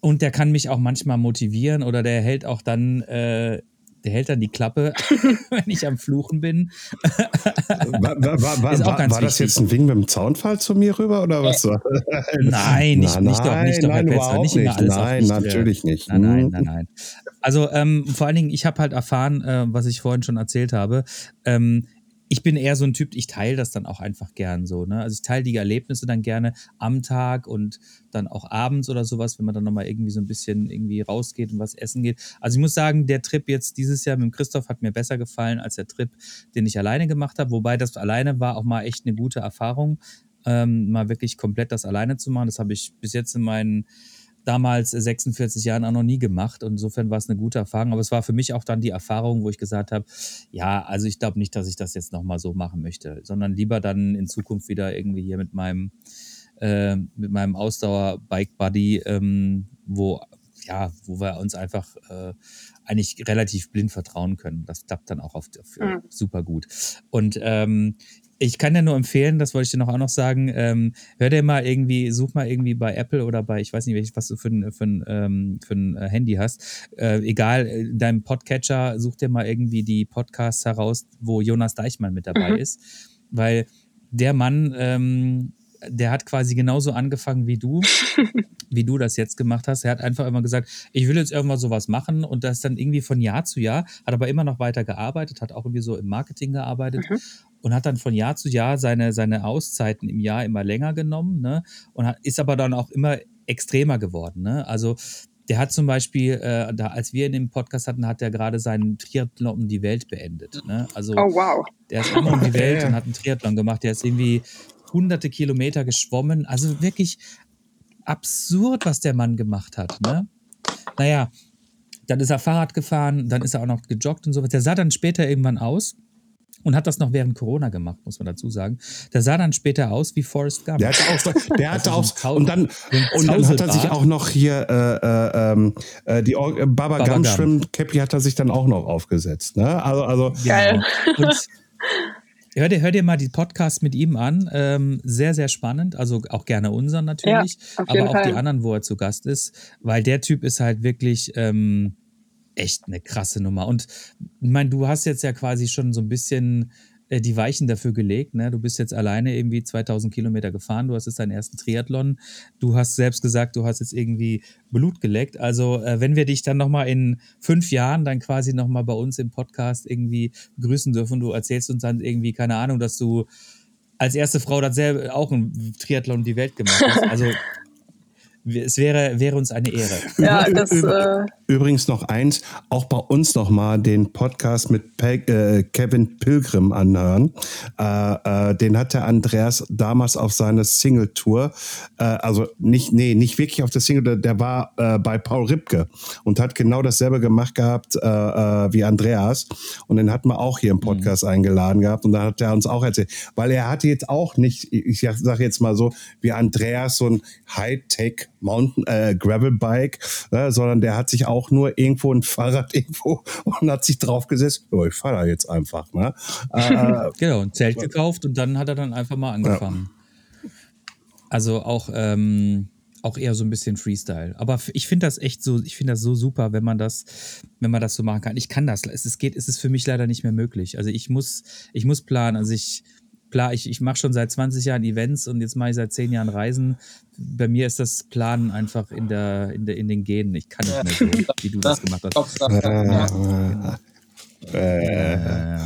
und der kann mich auch manchmal motivieren oder der hält auch dann äh, der hält dann die Klappe, wenn ich am Fluchen bin. war, war, war, war, war das jetzt ein Wing mit dem Zaunfall zu mir rüber oder was? Äh, nein, nicht, nein, nicht doch, nicht doch, nein, Herr nicht, nicht alles Nein, nicht, natürlich nicht. Nein, nein, nein, nein. Also ähm, vor allen Dingen, ich habe halt erfahren, äh, was ich vorhin schon erzählt habe. Ähm, ich bin eher so ein Typ, ich teile das dann auch einfach gern so. Ne? Also ich teile die Erlebnisse dann gerne am Tag und dann auch abends oder sowas, wenn man dann nochmal irgendwie so ein bisschen irgendwie rausgeht und was essen geht. Also ich muss sagen, der Trip jetzt dieses Jahr mit Christoph hat mir besser gefallen als der Trip, den ich alleine gemacht habe. Wobei das alleine war auch mal echt eine gute Erfahrung, ähm, mal wirklich komplett das alleine zu machen. Das habe ich bis jetzt in meinen damals 46 Jahren auch noch nie gemacht. Und insofern war es eine gute Erfahrung. Aber es war für mich auch dann die Erfahrung, wo ich gesagt habe, ja, also ich glaube nicht, dass ich das jetzt nochmal so machen möchte, sondern lieber dann in Zukunft wieder irgendwie hier mit meinem, äh, mit meinem Ausdauer-Bike-Buddy, ähm, wo ja, wo wir uns einfach äh, eigentlich relativ blind vertrauen können. Das klappt dann auch auf, auf mhm. super gut. Und ähm, ich kann dir nur empfehlen, das wollte ich dir noch auch noch sagen, ähm, hör dir mal irgendwie, such mal irgendwie bei Apple oder bei, ich weiß nicht, welches, was du für ein, für ein, ähm, für ein äh, Handy hast. Äh, egal, äh, deinem Podcatcher, such dir mal irgendwie die Podcasts heraus, wo Jonas Deichmann mit dabei mhm. ist. Weil der Mann, ähm, der hat quasi genauso angefangen wie du, wie du das jetzt gemacht hast. Er hat einfach immer gesagt, ich will jetzt irgendwann sowas machen und das dann irgendwie von Jahr zu Jahr, hat aber immer noch weiter gearbeitet, hat auch irgendwie so im Marketing gearbeitet mhm. Und hat dann von Jahr zu Jahr seine, seine Auszeiten im Jahr immer länger genommen ne? und hat, ist aber dann auch immer extremer geworden. Ne? Also der hat zum Beispiel, äh, da, als wir in dem Podcast hatten, hat er gerade seinen Triathlon um die Welt beendet. Ne? Also oh, wow. der ist einmal um die Welt und hat einen Triathlon gemacht. Der ist irgendwie hunderte Kilometer geschwommen. Also wirklich absurd, was der Mann gemacht hat. Ne? Naja, dann ist er Fahrrad gefahren, dann ist er auch noch gejoggt und so. Der sah dann später irgendwann aus und hat das noch während Corona gemacht, muss man dazu sagen. Der sah dann später aus wie Forrest Gump. Der hatte auch, der hatte also auch und dann und dann hat er sich auch noch hier äh, äh, ähm, äh, die äh, Baba, Baba Gum Shrimp Cappy hat er sich dann auch noch aufgesetzt. Ne? Also also geil. Und, Hör dir, hör dir mal die Podcasts mit ihm an. Ähm, sehr, sehr spannend. Also auch gerne unseren natürlich, ja, aber auch Fall. die anderen, wo er zu Gast ist, weil der Typ ist halt wirklich ähm, echt eine krasse Nummer. Und ich meine, du hast jetzt ja quasi schon so ein bisschen äh, die Weichen dafür gelegt. Ne? Du bist jetzt alleine irgendwie 2000 Kilometer gefahren, du hast jetzt deinen ersten Triathlon. Du hast selbst gesagt, du hast jetzt irgendwie Blut geleckt. Also äh, wenn wir dich dann nochmal in fünf Jahren dann quasi nochmal bei uns im Podcast irgendwie begrüßen dürfen, du erzählst uns dann irgendwie, keine Ahnung, dass du als erste Frau das selber auch ein Triathlon um die Welt gemacht hast. Also es wäre, wäre uns eine Ehre. Ja, das, äh Übrigens noch eins, auch bei uns noch mal den Podcast mit Pe äh, Kevin Pilgrim anhören. Äh, äh, den hat der Andreas damals auf seiner Single-Tour, äh, also nicht, nee, nicht wirklich auf der Single, der war äh, bei Paul Ripke und hat genau dasselbe gemacht gehabt äh, wie Andreas. Und den hatten wir auch hier im Podcast mhm. eingeladen gehabt und da hat er uns auch erzählt, weil er hatte jetzt auch nicht, ich sage jetzt mal so, wie Andreas so ein Hightech Mountain äh, Gravelbike, ne, sondern der hat sich auch nur irgendwo ein Fahrrad irgendwo und hat sich draufgesetzt. Oh, ich fahre da jetzt einfach. Ne? Äh, genau, ein Zelt gekauft und dann hat er dann einfach mal angefangen. Ja. Also auch ähm, auch eher so ein bisschen Freestyle. Aber ich finde das echt so, ich finde das so super, wenn man das, wenn man das so machen kann. Ich kann das. Es, es geht, es ist für mich leider nicht mehr möglich. Also ich muss, ich muss planen. Also ich klar, ich, ich mache schon seit 20 Jahren Events und jetzt mache ich seit 10 Jahren Reisen. Bei mir ist das Planen einfach in, der, in, der, in den Genen. Ich kann nicht mehr so, wie du das gemacht hast. Ja. Äh.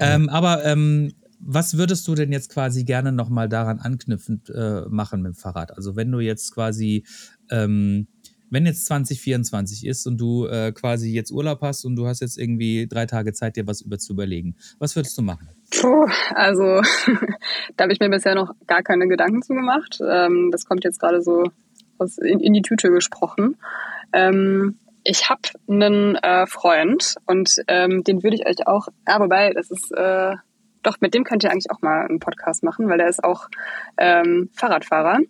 Ähm, aber ähm, was würdest du denn jetzt quasi gerne nochmal daran anknüpfend äh, machen mit dem Fahrrad? Also wenn du jetzt quasi ähm, wenn jetzt 2024 ist und du äh, quasi jetzt Urlaub hast und du hast jetzt irgendwie drei Tage Zeit, dir was über zu überlegen, was würdest du machen? Puh, also da habe ich mir bisher noch gar keine Gedanken zu gemacht. Ähm, das kommt jetzt gerade so aus, in, in, die Tüte gesprochen. Ähm, ich habe einen äh, Freund und ähm, den würde ich euch auch, ja, wobei, das ist, äh, doch, mit dem könnt ihr eigentlich auch mal einen Podcast machen, weil der ist auch ähm, Fahrradfahrer.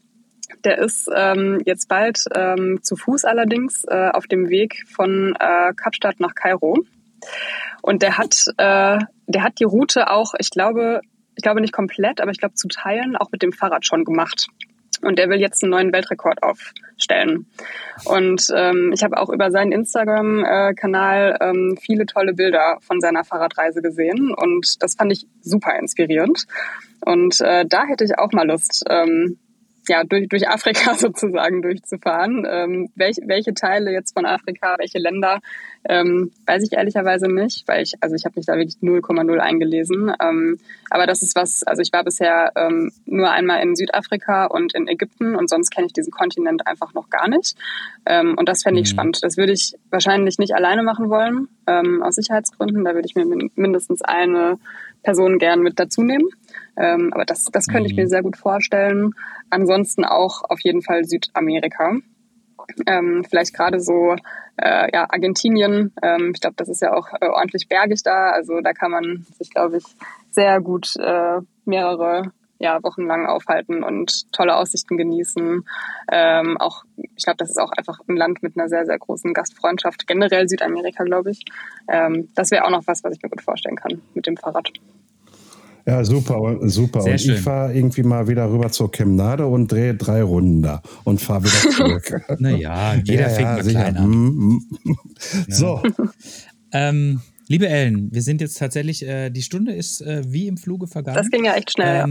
Der ist ähm, jetzt bald ähm, zu Fuß allerdings äh, auf dem Weg von äh, Kapstadt nach Kairo. Und der hat, äh, der hat die Route auch, ich glaube, ich glaube nicht komplett, aber ich glaube zu Teilen auch mit dem Fahrrad schon gemacht. Und der will jetzt einen neuen Weltrekord aufstellen. Und ähm, ich habe auch über seinen Instagram-Kanal ähm, viele tolle Bilder von seiner Fahrradreise gesehen. Und das fand ich super inspirierend. Und äh, da hätte ich auch mal Lust, ähm, ja, durch, durch Afrika sozusagen durchzufahren. Ähm, welch, welche Teile jetzt von Afrika, welche Länder, ähm, weiß ich ehrlicherweise nicht, weil ich, also ich habe mich da wirklich 0,0 eingelesen. Ähm, aber das ist was, also ich war bisher ähm, nur einmal in Südafrika und in Ägypten und sonst kenne ich diesen Kontinent einfach noch gar nicht. Ähm, und das fände ich mhm. spannend. Das würde ich wahrscheinlich nicht alleine machen wollen, ähm, aus Sicherheitsgründen. Da würde ich mir mindestens eine Person gern mit dazu nehmen. Ähm, aber das, das könnte ich mir mhm. sehr gut vorstellen. Ansonsten auch auf jeden Fall Südamerika. Ähm, vielleicht gerade so äh, ja, Argentinien. Ähm, ich glaube, das ist ja auch äh, ordentlich bergig da. Also da kann man sich, glaube ich, sehr gut äh, mehrere ja, wochenlang aufhalten und tolle Aussichten genießen. Ähm, auch, ich glaube, das ist auch einfach ein Land mit einer sehr, sehr großen Gastfreundschaft. Generell Südamerika, glaube ich. Ähm, das wäre auch noch was, was ich mir gut vorstellen kann mit dem Fahrrad. Ja, super, super. Sehr und schön. ich fahre irgendwie mal wieder rüber zur Chemnade und drehe drei Runden da und fahre wieder zurück. Naja, jeder Ja, fängt ja, mal sicher. klein an. Mm, mm. So, Ähm, liebe Ellen, wir sind jetzt tatsächlich, äh, die Stunde ist äh, wie im Fluge vergangen. Das ging ja echt schnell. ja.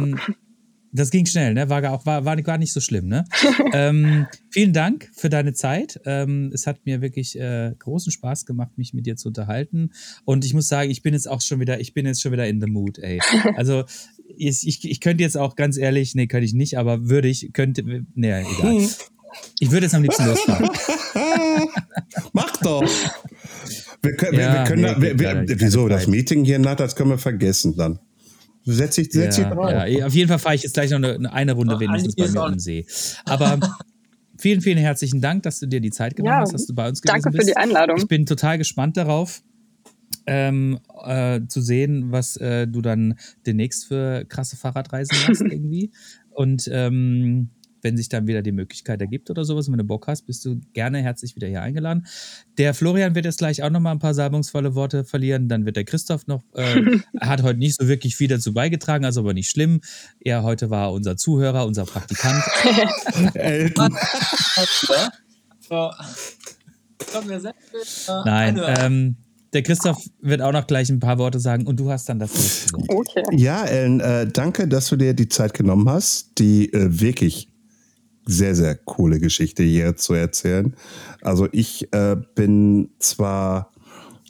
Das ging schnell, ne? War, gar- auch, war, war gar nicht so schlimm, ne? ähm, vielen Dank für deine Zeit. Ähm, es hat mir wirklich äh, großen Spaß gemacht, mich mit dir zu unterhalten. Und ich muss sagen, ich bin jetzt auch schon wieder, ich bin jetzt schon wieder in the mood, ey. Also ich, ich, ich könnte jetzt auch ganz ehrlich, nee, könnte ich nicht, aber würde ich, könnte, nee, egal. Ich würde jetzt am liebsten losfahren. mach doch. Wir können, wir, Ja, wir können nee, da, wir, wir, wieso, das. Meeting hier nach, das können wir vergessen dann. Setz dich, setz dich drauf. Ja, ja, auf jeden Fall fahre ich jetzt gleich noch eine, eine Runde Oh, wenigstens bei mir den See. Aber vielen, vielen herzlichen Dank, dass du dir die Zeit genommen Ja, hast, dass du bei uns gewesen Danke für bist. die Einladung. Ich bin total gespannt darauf, ähm, äh, zu sehen, was äh, du dann demnächst für krasse Fahrradreisen machst irgendwie. Und ähm, wenn sich dann wieder die Möglichkeit ergibt oder sowas, wenn du Bock hast, bist du gerne herzlich wieder hier eingeladen. Der Florian wird jetzt gleich auch nochmal ein paar salbungsvolle Worte verlieren. Dann wird der Christoph noch, äh, hat heute nicht so wirklich viel dazu beigetragen, also aber nicht schlimm. Er heute war unser Zuhörer, unser Praktikant. Äh, Nein, ähm, der Christoph wird auch noch gleich ein paar Worte sagen und du hast dann das. Okay. Ja, Ellen, äh, danke, dass du dir die Zeit genommen hast, die äh, wirklich sehr, sehr coole Geschichte hier zu erzählen. Also ich äh, bin zwar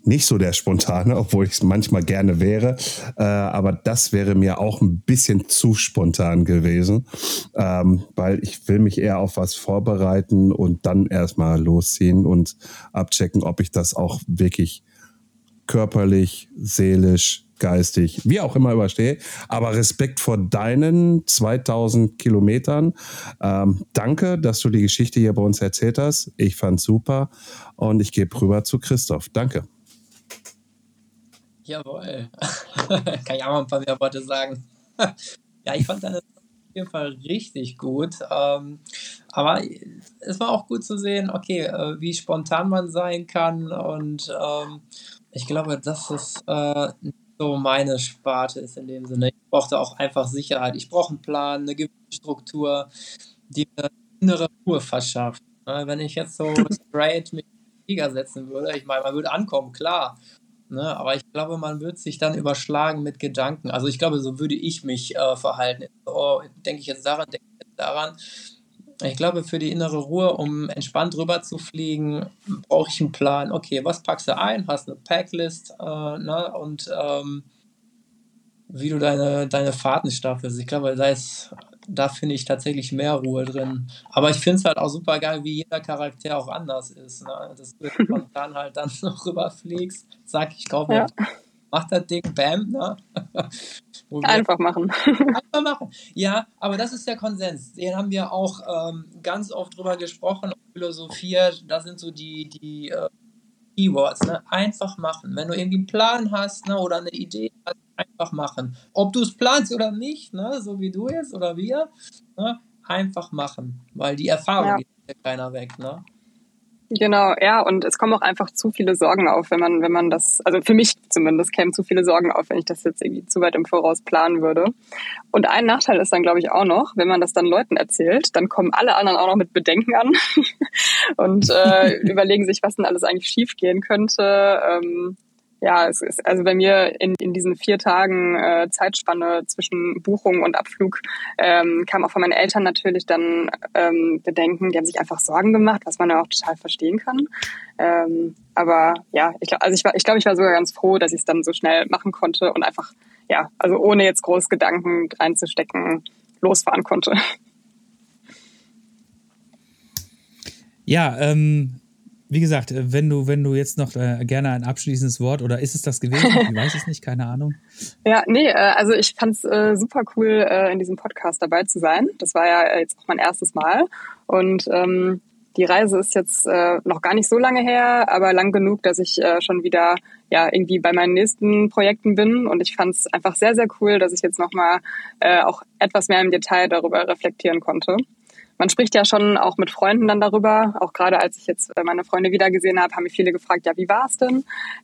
nicht so der Spontane, obwohl ich es manchmal gerne wäre, äh, aber das wäre mir auch ein bisschen zu spontan gewesen, ähm, weil ich will mich eher auf was vorbereiten und dann erstmal losziehen und abchecken, ob ich das auch wirklich körperlich, seelisch, geistig, wie auch immer überstehe. Aber Respekt vor deinen 2000 Kilometern. Ähm, danke, dass du die Geschichte hier bei uns erzählt hast. Ich fand's super und ich gebe rüber zu Christoph. Danke. Jawohl. Kann ich auch mal ein paar mehr Worte sagen. ja, ich fand deine auf jeden Fall richtig gut. Ähm, aber es war auch gut zu sehen, okay, äh, wie spontan man sein kann. Und ähm, ich glaube, dass es äh, nicht so meine Sparte ist in dem Sinne. Ich brauchte auch einfach Sicherheit. Ich brauche einen Plan, eine gewisse Struktur, die mir innere Ruhe verschafft. Äh, wenn ich jetzt so straight mit Flieger setzen würde, ich meine, man würde ankommen, klar. Ne, aber ich glaube, man wird sich dann überschlagen mit Gedanken. Also ich glaube, so würde ich mich äh, verhalten. Oh, denke ich jetzt daran, denke ich jetzt daran. Ich glaube, für die innere Ruhe, um entspannt rüber zu fliegen, brauche ich einen Plan. Okay, was packst du ein? Hast eine Packlist äh, ne? und ähm, wie du deine, deine Fahrten staffelst. Ich glaube, da, ist, da finde ich tatsächlich mehr Ruhe drin. Aber ich finde es halt auch super geil, wie jeder Charakter auch anders ist. Ne? Dass du spontan halt dann noch rüberfliegst, sag ich kaufe Ja. mir, mach das Ding, bam, ne? Einfach machen. Einfach machen. Ja, aber das ist der Konsens. Den haben wir auch ähm, ganz oft drüber gesprochen, philosophiert. Das sind so die, die äh, Keywords. Ne? Einfach machen. Wenn du irgendwie einen Plan hast ne, oder eine Idee hast, einfach machen. Ob du es planst oder nicht, ne, so wie du jetzt oder wir, ne, einfach machen. Weil die Erfahrung Ja. geht ja keiner weg. Ne? Genau, ja, und es kommen auch einfach zu viele Sorgen auf, wenn man, wenn man das, also für mich zumindest kämen zu viele Sorgen auf, wenn ich das jetzt irgendwie zu weit im Voraus planen würde. Und ein Nachteil ist dann, glaube ich, auch noch, wenn man das dann Leuten erzählt, dann kommen alle anderen auch noch mit Bedenken an und äh, überlegen sich, was denn alles eigentlich schiefgehen könnte. Ähm, ja, es ist also bei mir in, in diesen vier Tagen äh, Zeitspanne zwischen Buchung und Abflug ähm, kam auch von meinen Eltern natürlich dann ähm, Bedenken. Die haben sich einfach Sorgen gemacht, was man ja auch total verstehen kann. Ähm, aber ja, ich glaube, also ich war, ich glaube, ich war sogar ganz froh, dass ich es dann so schnell machen konnte und einfach, ja, also ohne jetzt groß Gedanken reinzustecken, losfahren konnte. Ja, ähm, wie gesagt, äh, wenn du, wenn du jetzt noch äh, gerne ein abschließendes Wort oder ist es das gewesen? Ich weiß es nicht, keine Ahnung. Ja, nee, äh, also ich fand's äh, super cool, äh, in diesem Podcast dabei zu sein. Das war ja äh, jetzt auch mein erstes Mal. Und ähm, die Reise ist jetzt äh, noch gar nicht so lange her, aber lang genug, dass ich äh, schon wieder ja irgendwie bei meinen nächsten Projekten bin. Und ich fand es einfach sehr, sehr cool, dass ich jetzt nochmal äh, auch etwas mehr im Detail darüber reflektieren konnte. Man spricht ja schon auch mit Freunden dann darüber. Auch gerade als ich jetzt äh, meine Freunde wiedergesehen habe, haben mich viele gefragt, ja, wie war es denn?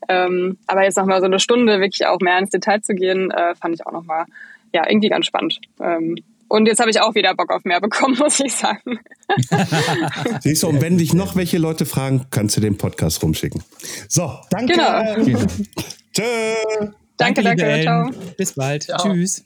Ähm, aber jetzt nochmal so eine Stunde wirklich auch mehr ins Detail zu gehen, äh, fand ich auch nochmal ja, irgendwie ganz spannend. Ähm, und jetzt habe ich auch wieder Bock auf mehr bekommen, muss ich sagen. Siehst du, und wenn dich noch welche Leute fragen, kannst du den Podcast rumschicken. So, danke. Genau. Tschö. Danke, liebe danke, ciao. Bis bald. Ciao. Tschüss.